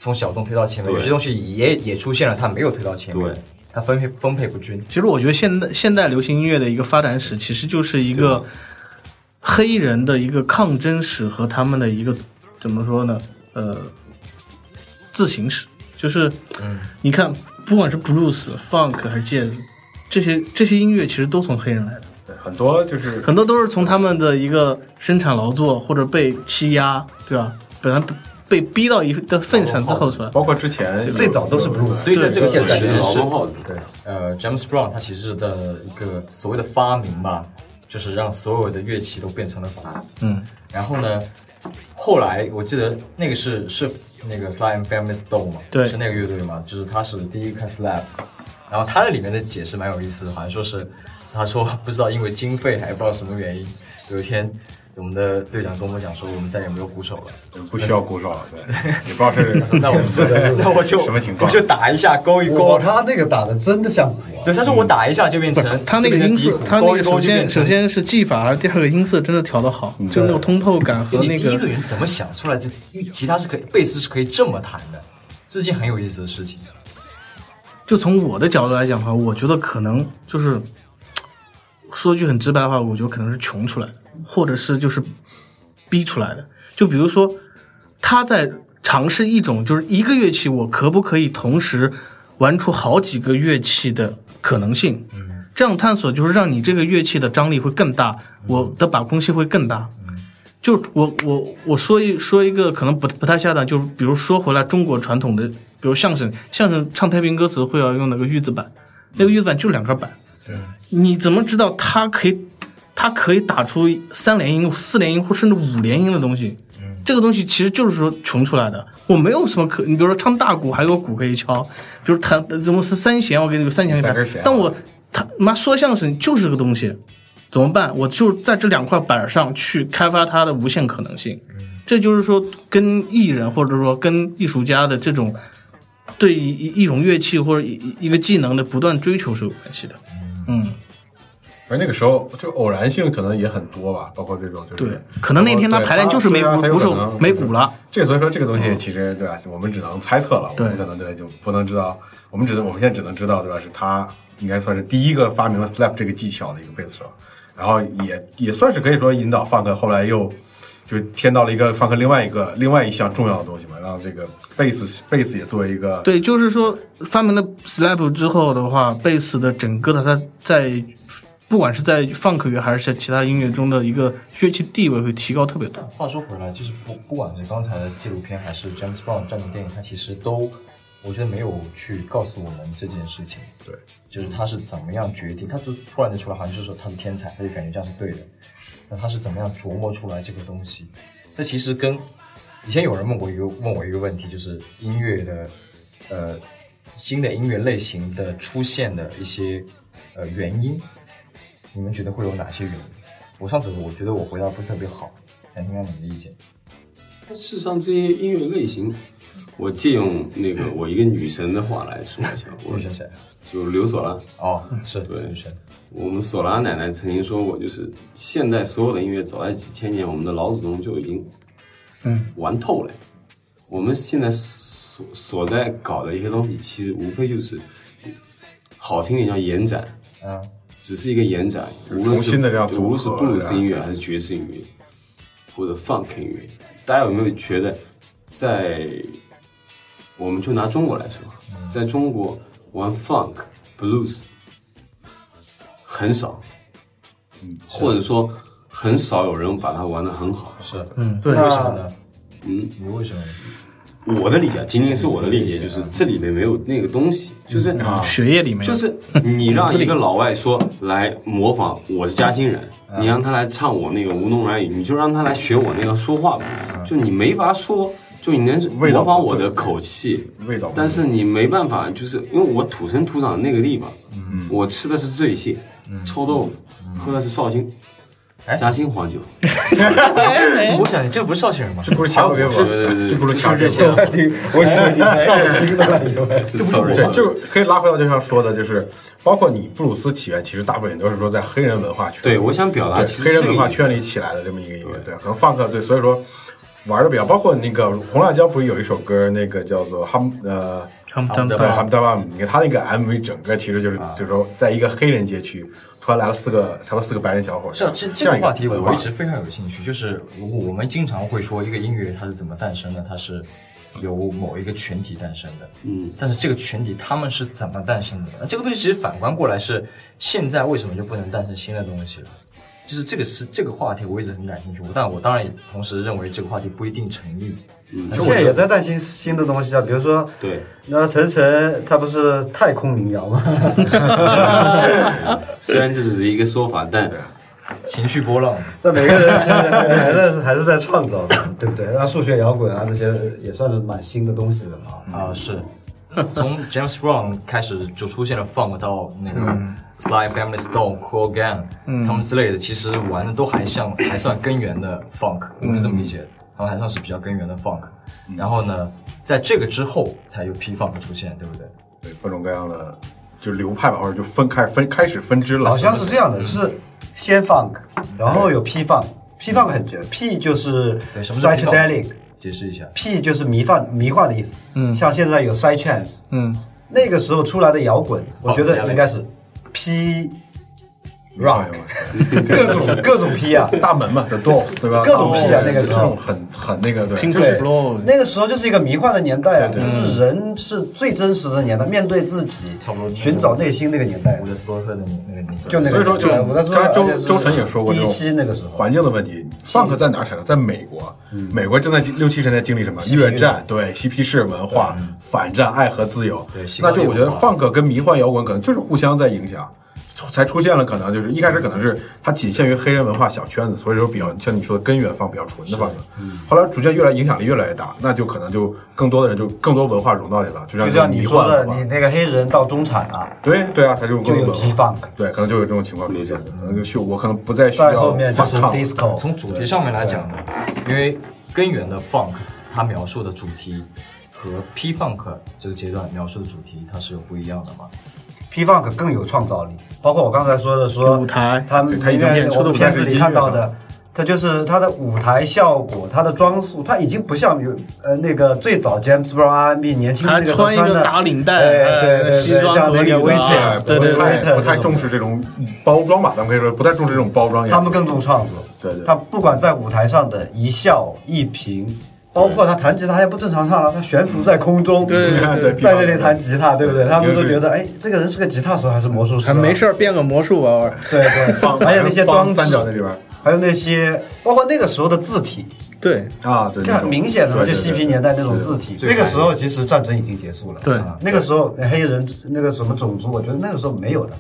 从小众推到前面；有些东西也也出现了，它没有推到前面对，它分配分配不均。其实我觉得现代现代流行音乐的一个发展史，其实就是一个黑人的一个抗争史和他们的一个怎么说呢？呃，自行史。就是，你看，不管是 blues、funk 还是 jazz，这些这些音乐其实都从黑人来的，对很多就是很多都是从他们的一个生产劳作或者被欺压，对吧？本来被逼到一个份上之后出来。包括之前最早都是有 blues，所以在这个现在之前是劳动号子，对，呃，James Brown 他其实的一个所谓的发明吧，就是让所有的乐器都变成了鼓。嗯，然后呢，后来我记得那个是是那个 Sly and Family Stone 嘛，对。是那个乐队嘛，就是他是第一个 slap，然后他的里面的解释蛮有意思的，好像说是他说不知道因为经费还不知道什么原因，有一天我们的队长跟我们讲说我们再也没有鼓手了，不需要鼓手了，对，也不知道是那我那我就什么情况。我就打一下勾一勾，，他那个打的真的像鼓啊！对，他说我打一下就变成他那个音色，他那个首先首先是技法，第二个音色真的调的好，就那种通透感和你那个第一个人怎么想出来这吉他是可以贝斯是可以这么弹的，这是件很有意思的事情。就从我的角度来讲的话，我觉得可能就是说句很直白的话，我觉得可能是穷出来的，或者是就是逼出来的。就比如说，他在尝试一种就是一个乐器，我可不可以同时玩出好几个乐器的可能性？这样探索就是让你这个乐器的张力会更大，我的把控性会更大。就我我我说一说一个可能不不太恰当，就是比如说回来中国传统的，比如相声，相声唱太平歌词会要用那个玉字板，那个玉字板就两根板，你怎么知道它可以它可以打出三连音、四连音或甚至五连音的东西？这个东西其实就是说穷出来的。我没有什么可，你比如说唱大鼓还有个鼓可以敲，比如弹怎么是三弦，我给你个三弦可以弹三根弦但我他妈说相声就是这个东西，怎么办？我就在这两块板上去开发它的无限可能性。这就是说，跟艺人或者说跟艺术家的这种对一一一种乐器或者一一个技能的不断追求是有关系的。嗯，而那个时候就偶然性可能也很多吧，包括这种就是对，可能那天他排练就是没鼓鼓手没鼓了。这所以说这个东西其实对吧？我们只能猜测了，我们可能对就不能知道，我们只能我们现在只能知道对吧？是他应该算是第一个发明了 slap 这个技巧的一个贝斯手，然后也也算是可以说引导 funk 后来又就是添到了一个 funk 另外一个另外一项重要的东西嘛，让这个贝斯贝斯也作为一个对，就是说发明了 slap 之后的话，贝斯的整个的它在不管是在 funk 乐还是在其他音乐中的一个乐器地位会提高特别多。话说回来，就是不不管是刚才的纪录片还是 James Brown 战斗电影，它其实都我觉得没有去告诉我们这件事情。对，就是他是怎么样决定，他就突然就出来，好像就是说他是天才，他就感觉这样是对的。那他是怎么样琢磨出来这个东西？这其实跟以前有人问过一个问我一个问题，就是音乐的呃新的音乐类型的出现的一些呃原因，你们觉得会有哪些原因？我上次我觉得我回答不是特别好，想听下你们的意见。事实上，这些音乐类型，我借用那个我一个女神的话来说一下，我 女神谁？就刘索拉。哦，是对女神。我们索拉奶奶曾经说过，就是现代所有的音乐早在几千年，我们的老祖宗就已经嗯玩透了。我们现在所所在搞的一些东西，其实无非就是好听点叫延展，嗯，只是一个延展，无论是无论是布鲁斯音乐还是爵士音乐，或者 funk 音乐，大家有没有觉得，在我们就拿中国来说，在中国玩 funk blues 很少，或者说很少有人把它玩得很好。是，嗯，对，为什么呢？嗯，你为什么呢？我的理解，仅仅是我的理解，就是这里面没有那个东西，就是血液里面。就是你让一个老外说来模仿我是嘉兴人，你让他来唱我那个吴侬软语，你就让他来学我那个说话吧，就你没法说，就你能模仿我的口气，味道但是你没办法，就是因为我土生土长的那个地方，嗯。我吃的是醉蟹、臭豆腐，喝的是绍兴哎嘉兴黄酒，我想这不是绍兴人吗？这不是强哥吗？对对对这不是强哥这些吗？我以为你上新的了，以为对，就可以拉回到就像说的，就是包括你布鲁斯起源，其实大部分都是说在黑人文化圈，对我想表达其实黑人文化圈里起来的这么一个音乐，对，可能放克对，所以说玩的比较，包括那个红辣椒不是有一首歌，那个叫做哈姆呃。你看他那个 MV 整个其实就是，就是说，在一个黑人街区，突然来了四个，差不多四个白人小伙，是啊，这这个话题我一直非常有兴趣。就是我们经常会说一个音乐它是怎么诞生的，它是由某一个群体诞生的，嗯，但是这个群体他们是怎么诞生的？这个东西其实反观过来是，现在为什么就不能诞生新的东西了？就是这个是这个话题，我一直很感兴趣。但我当然也同时认为这个话题不一定成立。嗯现在也在担心新的东西啊，比如说，对，那陈晨他不是太空民谣吗？虽然这只是一个说法，但情绪波浪，那每个人还是还是在创造的，对不对？那数学摇滚啊这些也算是蛮新的东西了嘛。啊、是。从 James Brown 开始就出现了 funk 到那个 Sly Family Stone、Cool Gang，、他们之类的，其实玩的都还像 还算根源的 funk，我是这么理解的，他们还算是比较根源的 funk。然后呢，在这个之后才有 P funk 出现，对不对？对各种各样的就流派吧，或者就分开分开始分支了，好像是这样的，是先 funk，然后有 P funk，P funk 很绝，P 就是什么叫 P funk？psychedelic。解释一下。P 就是迷幻迷幻的意思，嗯，像现在有 Side Trance，嗯，那个时候出来的摇滚，我觉得应该是。P rock，各种各种 P 啊，大门嘛，The Doors 对吧？各种 P 啊那个时候。这种很很那个对。对。那个时候就是一个迷幻的年代啊，对就是人是最真实的年代，面对自己，差不多寻找内心那个年代。伍，德斯托克的那个年代，就那个所以说就刚才周周晨也说过第一期那个时候，环境的问题，funk 在哪产生？在美国，嗯。美国正在六七十年代经历什么？越战，对嬉皮士文化、反战、爱和自由。对西。高那就我觉得 funk 跟迷幻摇滚可能就是互相在影响。才出现了，可能就是一开始可能是它仅限于黑人文化小圈子，所以说比较像你说的根源放比较纯的放嗯，后来逐渐越来影响力越来越大，那就可能就更多的人就更多文化融到里了，就像就像你说的，你那个黑人到中产啊，对对啊，它就就有 G funk，对，可能就有这种情况出现，可能就需我可能不再需在要后面就是反抗。disco，从主题上面来讲呢，因为根源的 funk 它描述的主题和 P funk 这个阶段描述的主题它是有不一样的嘛。P Funk 更有创造力，包括我刚才说的说舞台他们对他已经因为演出的我们片子里看到的，他就是他的舞台效果，他的装束，他已经不像有呃那个最早 James Brown R&B 年轻的那个时候穿一打领带，对哎对对像那个的 Waitress，啊，对对不太对，不太重视这种包装吧，咱们可以说不太重视这种包装。他们更重创作。对对。他不管在舞台上的一笑一颦，包括他弹吉他也不正常唱了，他悬浮在空中，对对对在那里弹吉他，对不对？他们都觉得，哎，这个人是个吉他手还是魔术师没事儿变个魔术玩玩，对对，还有那些装置，三角那里边还有那些，包括那个时候的字体，对啊，对，这很明显的嘛，就嬉皮年代那种字体。那个时候其实战争已经结束了，对啊那个时候黑人那个什么种族，我觉得那个时候没有的。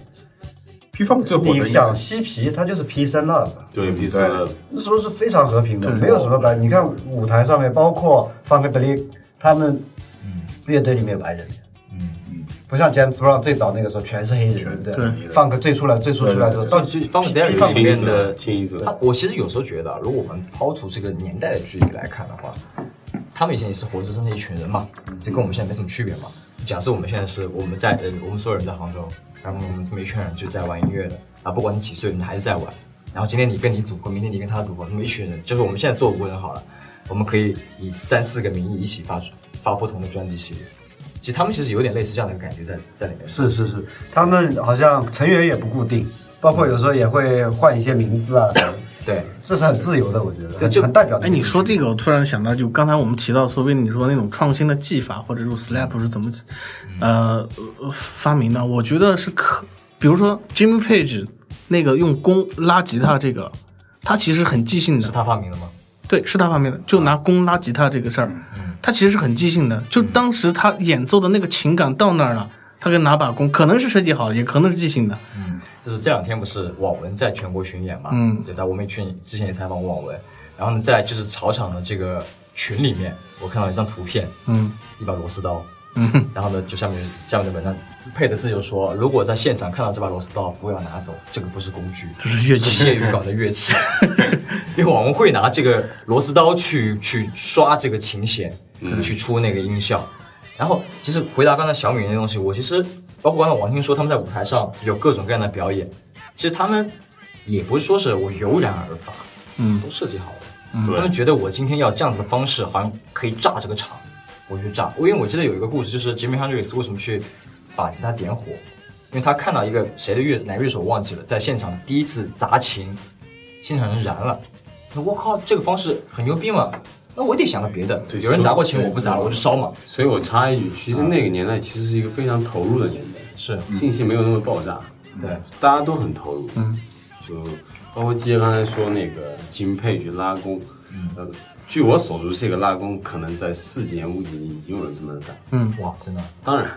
P funk 最火的你想嬉皮，它就是 peace and love，对，第四那时候是非常和平的，没有什么白。你看舞台上面，包括 Funkadelic，他们乐队里面有白人，嗯。嗯，不像 James Brown 最早那个时候全是黑人，对。不对。对？Funk 最初来最初出来的时候，到就 funk d e r 里放面的？清一色我其实有时候觉得啊，如果我们抛除这个年代的距离来看的话，他们以前也是活生生的一群人嘛，就跟我们现在没什么区别嘛。假设我们现在是我们在呃我们所有人在杭州，然后我们这么一圈人就在玩音乐的啊，不管你几岁，你还是在玩。然后今天你跟你组合，明天你跟他组合，那么一群人，就是我们现在做五个人好了，我们可以以三四个名义一起发发不同的专辑系列。其实他们其实有点类似这样的感觉在在里面。是是是，他们好像成员也不固定，包括有时候也会换一些名字啊什么，对，这是很自由的，我觉得很就很代表的哎，你说这个，我突然想到，就刚才我们提到，说不定你说那种创新的技法或者说 slap 是怎么，呃，呃发明的？我觉得是可，比如说 Jimmy Page 那个用弓拉吉他这个，他其实很即兴的，是他发明的吗？对，是他发明的，就拿弓拉吉他这个事儿，他其实是很即兴的，就当时他演奏的那个情感到那儿了，他跟拿把弓，可能是设计好的，也可能是即兴的。就是这两天不是网文在全国巡演嘛？嗯对，但我们也去之前也采访过网文，然后呢，在就是草场的这个群里面，我看到一张图片，嗯一把螺丝刀，嗯，然后呢，就下面下面的文章配的字就说，如果在现场看到这把螺丝刀，不要拿走，这个不是工具，这是乐器业余搞的乐器。因为网文会拿这个螺丝刀去去刷这个琴弦，去出那个音效。然后，其实回答刚才小米那东西，我其实包括刚才王听说他们在舞台上有各种各样的表演，其实他们也不是说是我油然而发，嗯都设计好了。他们觉得我今天要这样子的方式，好像可以炸这个场，我就炸。因为我记得有一个故事，就是 Jimmy Hendrix 为什么去把吉他点火，因为他看到一个谁的乐哪个乐手我忘记了，在现场第一次砸琴，现场人燃了。那我靠，这个方式很牛逼嘛？那我得想个别的。对有人砸过钱，我不砸了，我就烧嘛。所以我插一句，其实那个年代其实是一个非常投入的年代，是，信息没有那么爆炸，对，大家都很投入。嗯，就包括基爷刚才说那个金佩去拉弓，呃，据我所知，这个拉弓可能在四几年、五几年已经有人这么干。哇，真的，当然，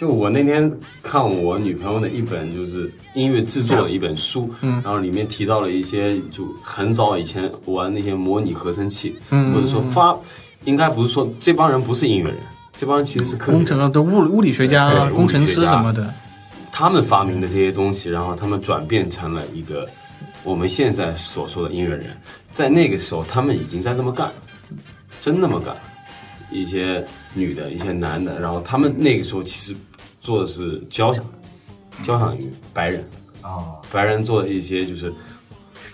就我那天看我女朋友的一本就是音乐制作的一本书，嗯，然后里面提到了一些就很早以前玩那些模拟合成器，嗯，或者说发，应该不是说这帮人不是音乐人，这帮人其实是科学工程啊，都物物理学家啊、对工程师什么的。他们发明的这些东西，然后他们转变成了一个我们现在所说的音乐人，在那个时候他们已经在这么干，真那么干。一些女的，一些男的，然后他们那个时候其实做的是交响，交响乐，白人啊，白人做的一些就是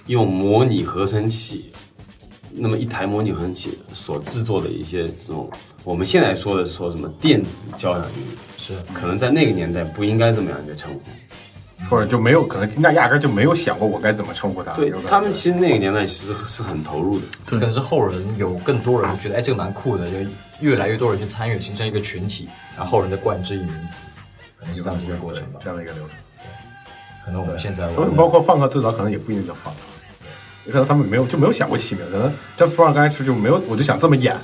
用模拟合成器，那么一台模拟合成器所制作的一些这种我们现在说的说什么电子交响音乐，是。可能在那个年代不应该这么样一个称呼。或者就没有可能，那压根儿就没有想过我该怎么称呼他。对他们其实那个年代其实是很投入的，可能是后人有更多人觉得，哎，这个蛮酷的，就越来越多人去参与，形成一个群体，然后后人的冠之以名词，可能就这样的一个过程吧。这样的一个流程。可能我们现在所以包括放克最早可能也不一定叫放克，也可能他们没有就没有想过起名，可能 James Brown 刚开始就没有，我就想这么演。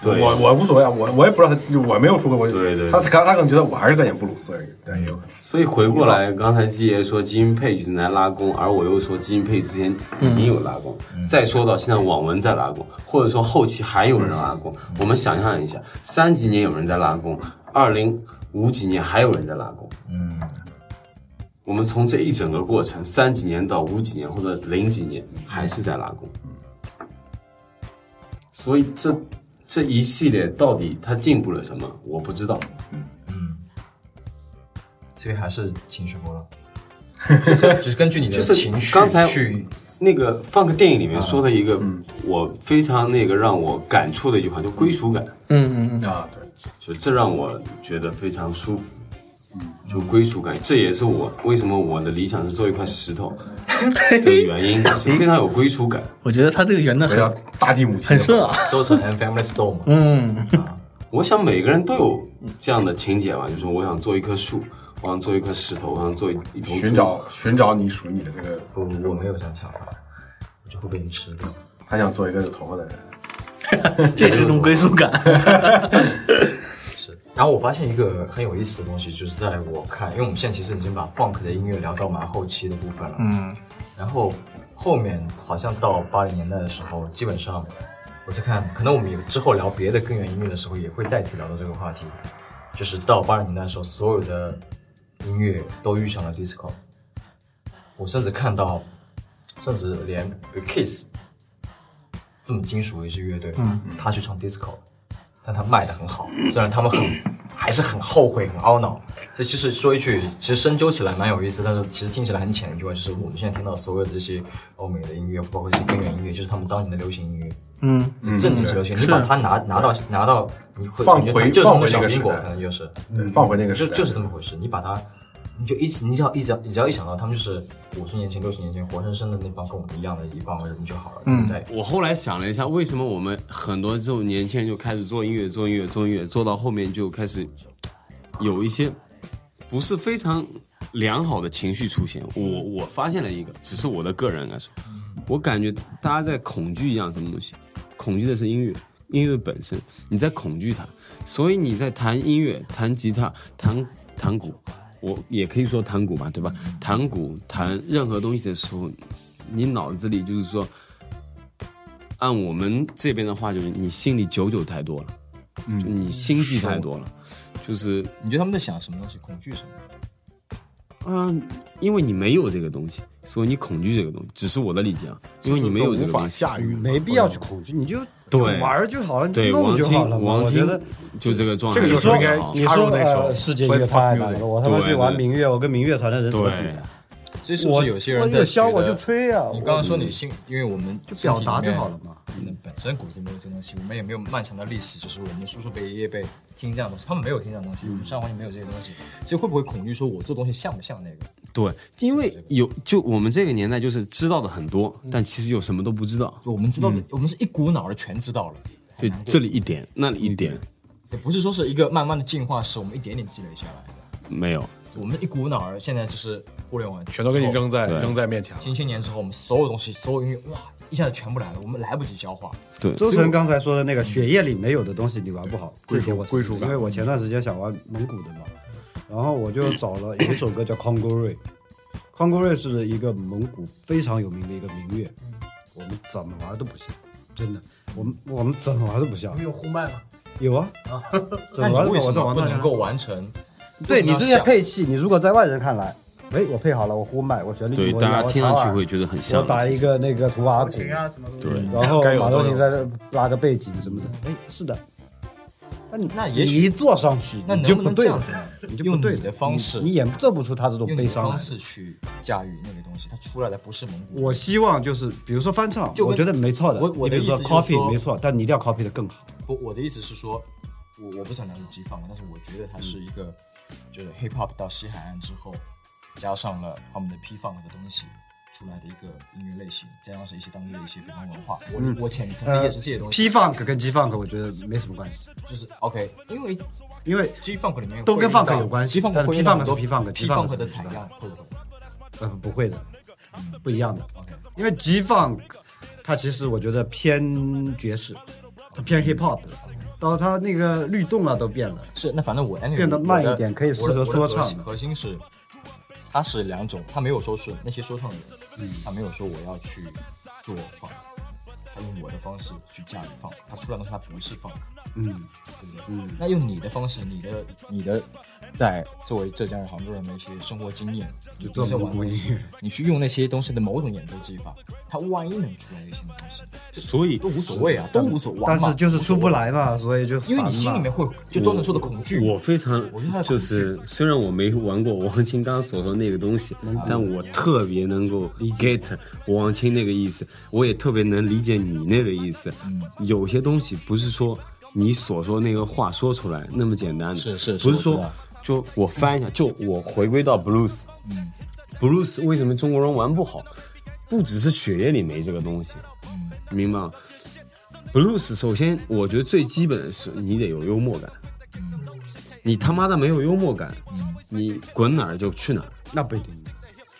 对我我无所谓啊，我我也不知道他，我没有说过我。对对他他他可能觉得我还是在演布鲁斯而已，对，也有可能。所以回过来，刚才基爷说基因配是来拉弓，而我又说基因配之前已经有拉弓，再说到现在网文在拉弓，或者说后期还有人拉弓，我们想象一下，三几年有人在拉弓，二零五几年还有人在拉弓，嗯，我们从这一整个过程，三几年到五几年或者零几年还是在拉弓，所以这这一系列到底它进步了什么，我不知道。所以还是情绪波浪，就是 就是根据你的就是情绪刚才去那个 funk 电影里面说的一个，我非常那个让我感触的一句话，就归属感，嗯嗯嗯，啊，对，就这让我觉得非常舒服。就归属感，这也是我为什么我的理想是做一块石头 的原因，是非常有归属感。我觉得他这个圆的很大地母亲，很顺啊。周成 Family Store 嘛，嗯，我想每个人都有这样的情节吧，就是我想做一棵树，我想做一块石头，我想做一一头寻找寻找你属于你的这个，不，我没有这样想法，我就会被你吃掉。他想做一个有头发的人。这是一种归属感。是，然后我发现一个很有意思的东西，就是在我看，因为我们现在其实已经把 funk 的音乐聊到蛮后期的部分了，嗯，然后后面好像到八零年代的时候，基本上我在看，可能我们有之后聊别的根源音乐的时候，也会再次聊到这个话题，就是到八零年代的时候，所有的音乐都遇上了 disco。我甚至看到，甚至连 Kiss 这么金属的一支乐队，嗯，他去唱 disco，但他卖的很好，虽然他们很 还是很后悔、很懊恼。这就是说一句，其实深究起来蛮有意思，但是其实听起来很浅的一句话，就是我们现在听到所有的这些欧美的音乐，包括这些根源音乐，就是他们当年的流行音乐，嗯，正经是流行。你把它拿拿到拿到，你会放回就是放回那个苹果，时代可能就是。对，放回那个时代，就就是这么回事。你把它，你就一直你只要一只要你只要一想到他们就是五十年前、六十年前活生生的那帮跟我们一样的一帮人就好了。嗯，在我后来想了一下，为什么我们很多这种年轻人就开始做音乐、做音乐、做音乐，做到后面就开始有一些不是非常良好的情绪出现。我我发现了一个，只是我的个人来说，我感觉大家在恐惧一样什么东西，恐惧的是音乐，音乐本身，你在恐惧它，所以你在弹音乐、弹吉他、弹弹鼓，我也可以说弹鼓吧，对吧？弹鼓、弹任何东西的时候，你脑子里就是说，按我们这边的话，就是你心里九九太多了，嗯，就你心计太多了，就是你觉得他们在想什么东西？恐惧什么？嗯，因为你没有这个东西，所以你恐惧这个东西。只是我的理解啊，因为你没有这无法个东西。驾驭，没必要去恐惧，你就对玩儿就好了，对，弄就好了嘛。王青我觉得就这个状态，这个就你说应该你说插入那首呃，世界音乐 Play 太 Fuck 难 Music 了，我他妈对去玩对民乐，我跟明月团的人怎么比对啊？所以是不我是有些人在我有箫我就吹啊，你刚刚说你心，因为我们就表达就好了嘛。本身骨子里没有这个东西，我们也没有漫长的历史，就是我们的叔叔辈、爷爷辈听这样的东西，他们没有听这样的东西，我们上环境没有这些东西，所以会不会恐惧说我做东西像不像那个？对，因为有就我们这个年代就是知道的很多，但其实有什么都不知道。我们知道的，我们是一股脑的全知道了，对这里一点，那里一点，也不是说是一个慢慢的进化，是我们一点点积累下来的。没有。我们一股脑儿现在就是互联网全都给你扔在扔在面前了。近些年之后，我们所有东西，所有音乐，哇，一下子全部来了，我们来不及消化。对，周晨刚才说的那个血液里没有的东西，你玩不好，归属归属感。因为我前段时间想玩蒙古的嘛，然后我就找了有一首歌叫《康戈瑞》，康戈瑞是一个蒙古非常有名的一个民乐，我们怎么玩都不像，真的，我们我们怎么玩都不像。有呼麦吗？有啊，啊。怎么玩都不能够完成？对你这些配器，你如果在外人看来，哎，我配好了，我呼麦，我旋律对，我大家听上去会觉得很像。我打一个那个图瓦鼓。对然后马东尼再拉个背景什么的，哎，是的。那你那你一坐上去，那你就不对了？你就不对了用你的方式，你你演奏不出他这种悲伤方。式去驾驭那个东西，它出来的不是蒙古。我希望就是，比如说翻唱，就我觉得没错的。我我的你比如说意思是 copy 说没错，但你一定要 copy 的更好。不，我的意思是说，我我不想拿手机放但是我觉得它是一个，就是 hip hop 到西海岸之后，加上了他们的 P funk 的东西出来的一个音乐类型，加上是一些当地的一些北方文化。我、嗯我浅层理解是这些东西，P funk 跟 G funk 我觉得没什么关系，就是 OK，因为因为 G funk 里面都跟 funk 有关系但是 P Funk 都是 P funk P funk 的采样会不会呃不会的，不一样的。？OK，因为 G funk 它其实我觉得偏爵士，它偏 hip hop，到它那个律动啊都变了。是那反正我变得慢一点可以适合说唱核心是，它是两种，他没有说是那些说唱的人，嗯。他没有说我要去做放，他用我的方式去驾驭放，他出来的东西他不是放，嗯对不对？嗯，那用你的方式，你的你的在作为浙江人、杭州人的一些生活经验，就做这些蒙古玩东西，你去用那些东西的某种演奏技法，它万一能出来一些东西，所以都无所谓啊，都无所谓。但是就是出不来，来嘛，所以就因为你心里面会就周正说的恐惧，我非常就是，虽然我没玩过王清刚刚所说的那个东西，但我特别能够 get 王清那个意思，我也特别能理解你那个意思。嗯有些东西不是说你所说那个话说出来那么简单的，是是是不是说我就我翻一下，就我回归到 blues，嗯。Blues 为什么中国人玩不好？不只是血液里没这个东西，嗯明白吗？blues 首先我觉得最基本的是你得有幽默感，嗯。你他妈的没有幽默感，嗯。你滚哪儿就去哪儿。那不一定，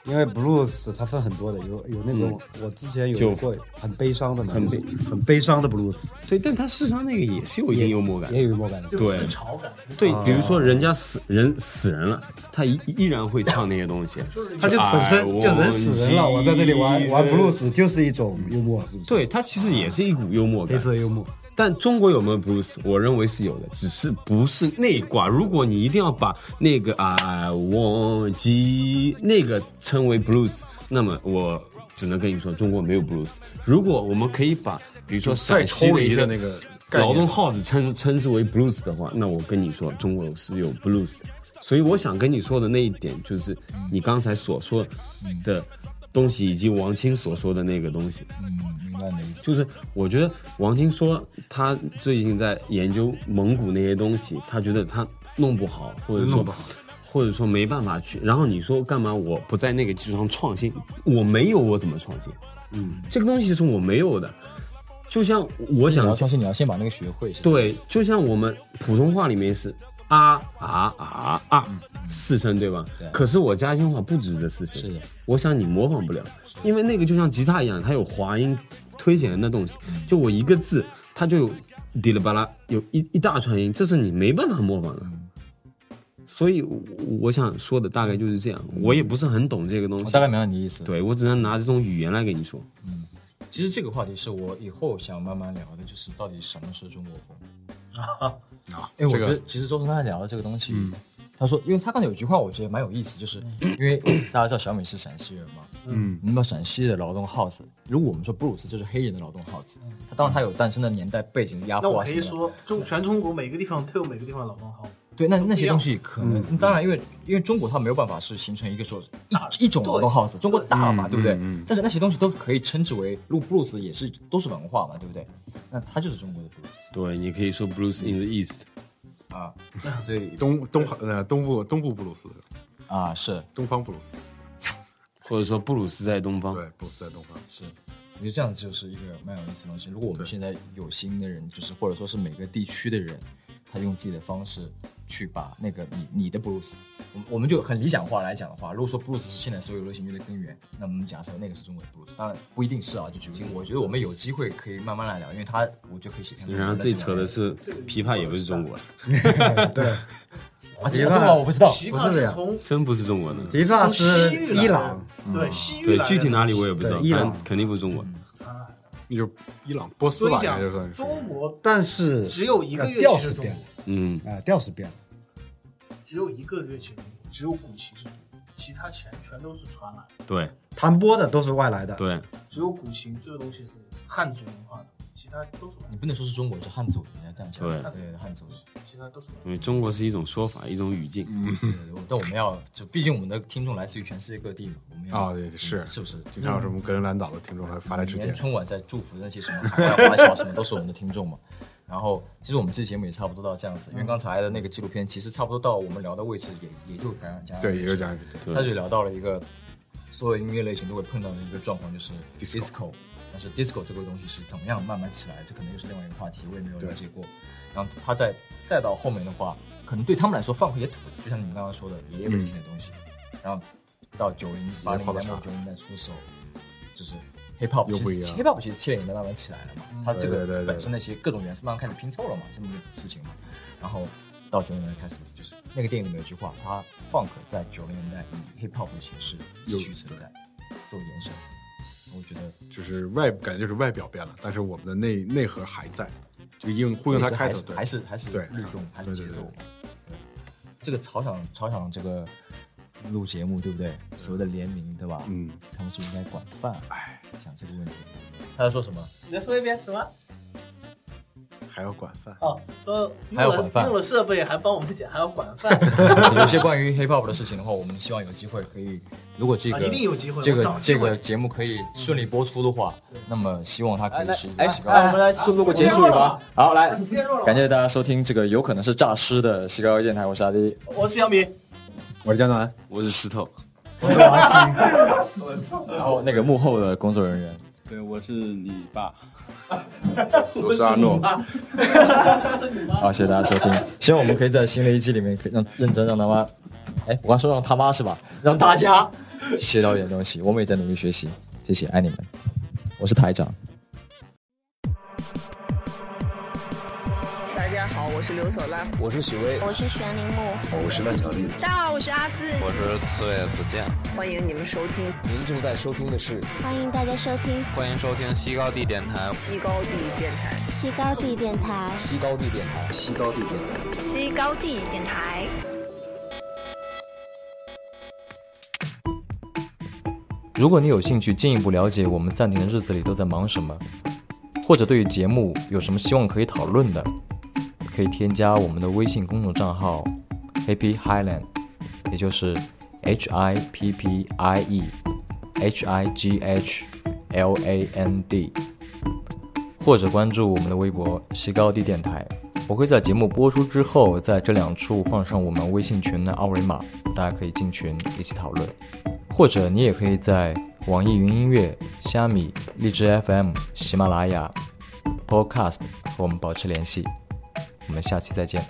因为 blues 它分很多的，有有那种、我之前有就过很悲伤的嘛，很悲很悲伤的 blues，对，但它事实上那个也是有一定幽默感也。有幽默感的。对自嘲感，对，比如说人家死人死人了，他依依然会唱那些东西。他就本身就人死人了，我在这里玩玩 blues 哎就是一种幽默，是不是？对，他其实也是一股幽默感黑。色幽默。但中国有没有 blues？我认为是有的，只是不是那一挂。如果你一定要把那个 I want 那个称为 blues，那么我只能跟你说，中国没有 blues。如果我们可以把，比如说陕西的那个劳动号子称称之为 blues 的话，那我跟你说，中国是有 blues 的。所以我想跟你说的那一点，就是你刚才所说的东西，以及王青所说的那个东西。嗯，就是我觉得王晶说他最近在研究蒙古那些东西，他觉得他弄不好，或者说弄不好或者说没办法去。然后你说干嘛我不在那个基础上创新？我没有，我怎么创新？嗯，这个东西是我没有的。就像我讲相信，你要先把那个学会。对，就像我们普通话里面是啊啊啊啊四声，对吧？对可是我嘉兴话不止这四声，是的，我想你模仿不了，因为那个就像吉他一样，它有滑音、推弦的东西。就我一个字，它就有滴里吧啦，有一一大串音，这是你没办法模仿的。所以我我想说的大概就是这样，我也不是很懂这个东西我大，概明白你的意思。对我只能拿这种语言来跟你说。嗯其实这个话题是我以后想慢慢聊的，就是到底什么是中国风。啊，因为我觉得其实周刚才聊的这个东西，他说，因为他刚才有句话我觉得蛮有意思，就是因为大家知道小美是陕西人嘛，嗯，你们知道陕西的劳动号子，如果我们说布鲁斯就是黑人的劳动号子，它当然它有诞生的年代背景压那我可以。说，中全中国每个地方都有每个地方的劳动号子。对，那那些东西可能，当然，因为因为中国它没有办法是形成一个说一一种劳动号子，中国大嘛，对不对？但是那些东西都可以称之为，如果布鲁斯也是都是文化嘛，对不对？那它就是中国的布鲁斯。对，你可以说 blues in the east，啊，所以东东呃东部东部布鲁斯，啊是。东方布鲁斯，或者说布鲁斯在东方。对，布鲁斯在东方。是，我觉得这样子就是一个蛮有意思的东西。如果我们现在有心的人，就是或者说是每个地区的人，他用自己的方式去把那个你你的布鲁斯，我们我们就很理想化来讲的话，如果说布鲁斯是现在所有流行乐的根源，那我们假设那个是中国的布鲁斯，当然不一定是啊，就举个例子，我觉得我们有机会可以慢慢来聊，因为他我觉得可以写然后最扯的是，琵琶也不是中国的，啊，这个这个我不知道，真不是中国的。琵琶从西是伊朗，对西域对来，的。具体哪里我也不知道，伊朗。反正肯定不是中国的。那就是伊朗波斯吧，算是。中国但是只有一个乐调器是中国。是变了，嗯，啊，调是变了。只有一个乐器是中国，只有古琴是中国，其他全全都是传来的。对。弹拨的都是外来的，对，只有古琴这个东西是汉族文化的，其他都是你不能说是中国，是汉族，你要这样讲，对对汉族。是，其他都是。因为中国是一种说法，一种语境。对对但我们要就，毕竟我们的听众来自于全世界各地嘛，我们要啊对是是不是？经常有什么格陵兰岛的听众来发来致电，每年春晚在祝福那些什么海外华侨什么，都是我们的听众嘛。然后，其实我们这节目也差不多到这样子，因为刚才的那个纪录片，其实差不多到我们聊的位置也，也就刚刚讲，对，也就讲对他就聊到了一个所有音乐类型都会碰到的一个状况，就是 Disco disco。但是 disco 这个东西是怎么样慢慢起来，这可能又是另外一个话题，我也没有了解过。然后他再再到后面的话，可能对他们来说放克也土，就像你们刚刚说的，也有人听的东西。然后到九零八零年代末九零年代初的时候，就是 hip hop 其实又不一样 hip hop 其实七零年代慢慢起来了嘛，它这个本身那些各种元素慢慢开始拼凑了嘛，这么一个事情嘛。然后到九零年代开始，就是那个电影里面有句话，它 funk 在九零年代以 hip hop 的形式继续存在，做延伸。我觉得就是外感觉就是外表变了，但是我们的内内核还在，就应呼应它开头，对，还是还是对律动，还是对对对节奏。对这个草场草场这个录节目对不对？所谓的联名对吧？嗯，他们是不是应该管饭？哎，想这个问题。他在说什么？你再说一遍什么？还要管饭。哦，说还要管饭用了设备，还帮我们剪，还要管饭 有一些关于 hip hop 的事情的话，我们希望有机会可以，如果这个、啊一定有机会这个这个节目可以顺利播出的话，那么希望它可以是一个哎我们来录个结束语吧。好，来，感谢大家收听这个有可能是诈尸的西高电台，我是阿迪，我是小米，我是江南，我是石头，然后那个幕后的工作人员。对，我是你爸。我是阿诺，好，谢谢大家收听，希望我们可以在新的一季里面可以让认真让他妈，哎，我刚说让他妈是吧？让大家 学到一点东西，我们也在努力学习，谢谢，爱你们，我是台长。大家好，我是刘索拉。我是许巍，我是玄铃木，我是万小丽。大家好，我是阿四，我是刺猬子健。欢迎你们收听，您正在收听的是，欢迎大家收听，欢迎收听西高地电台，西高地电台，西高地电台，西高地电台，西高地电台，西高地电台。如果你有兴趣进一步了解我们暂停的日子里都在忙什么，或者对于节目有什么希望可以讨论的，可以添加我们的微信公众账号 Happy Highland，也就是 H I P P I E H I G H L A N D，或者关注我们的微博西高地电台。我会在节目播出之后，在这两处放上我们微信群的二维码，大家可以进群一起讨论。或者你也可以在网易云音乐、虾米、荔枝 FM、喜马拉雅、Podcast 和我们保持联系。我们下期再见。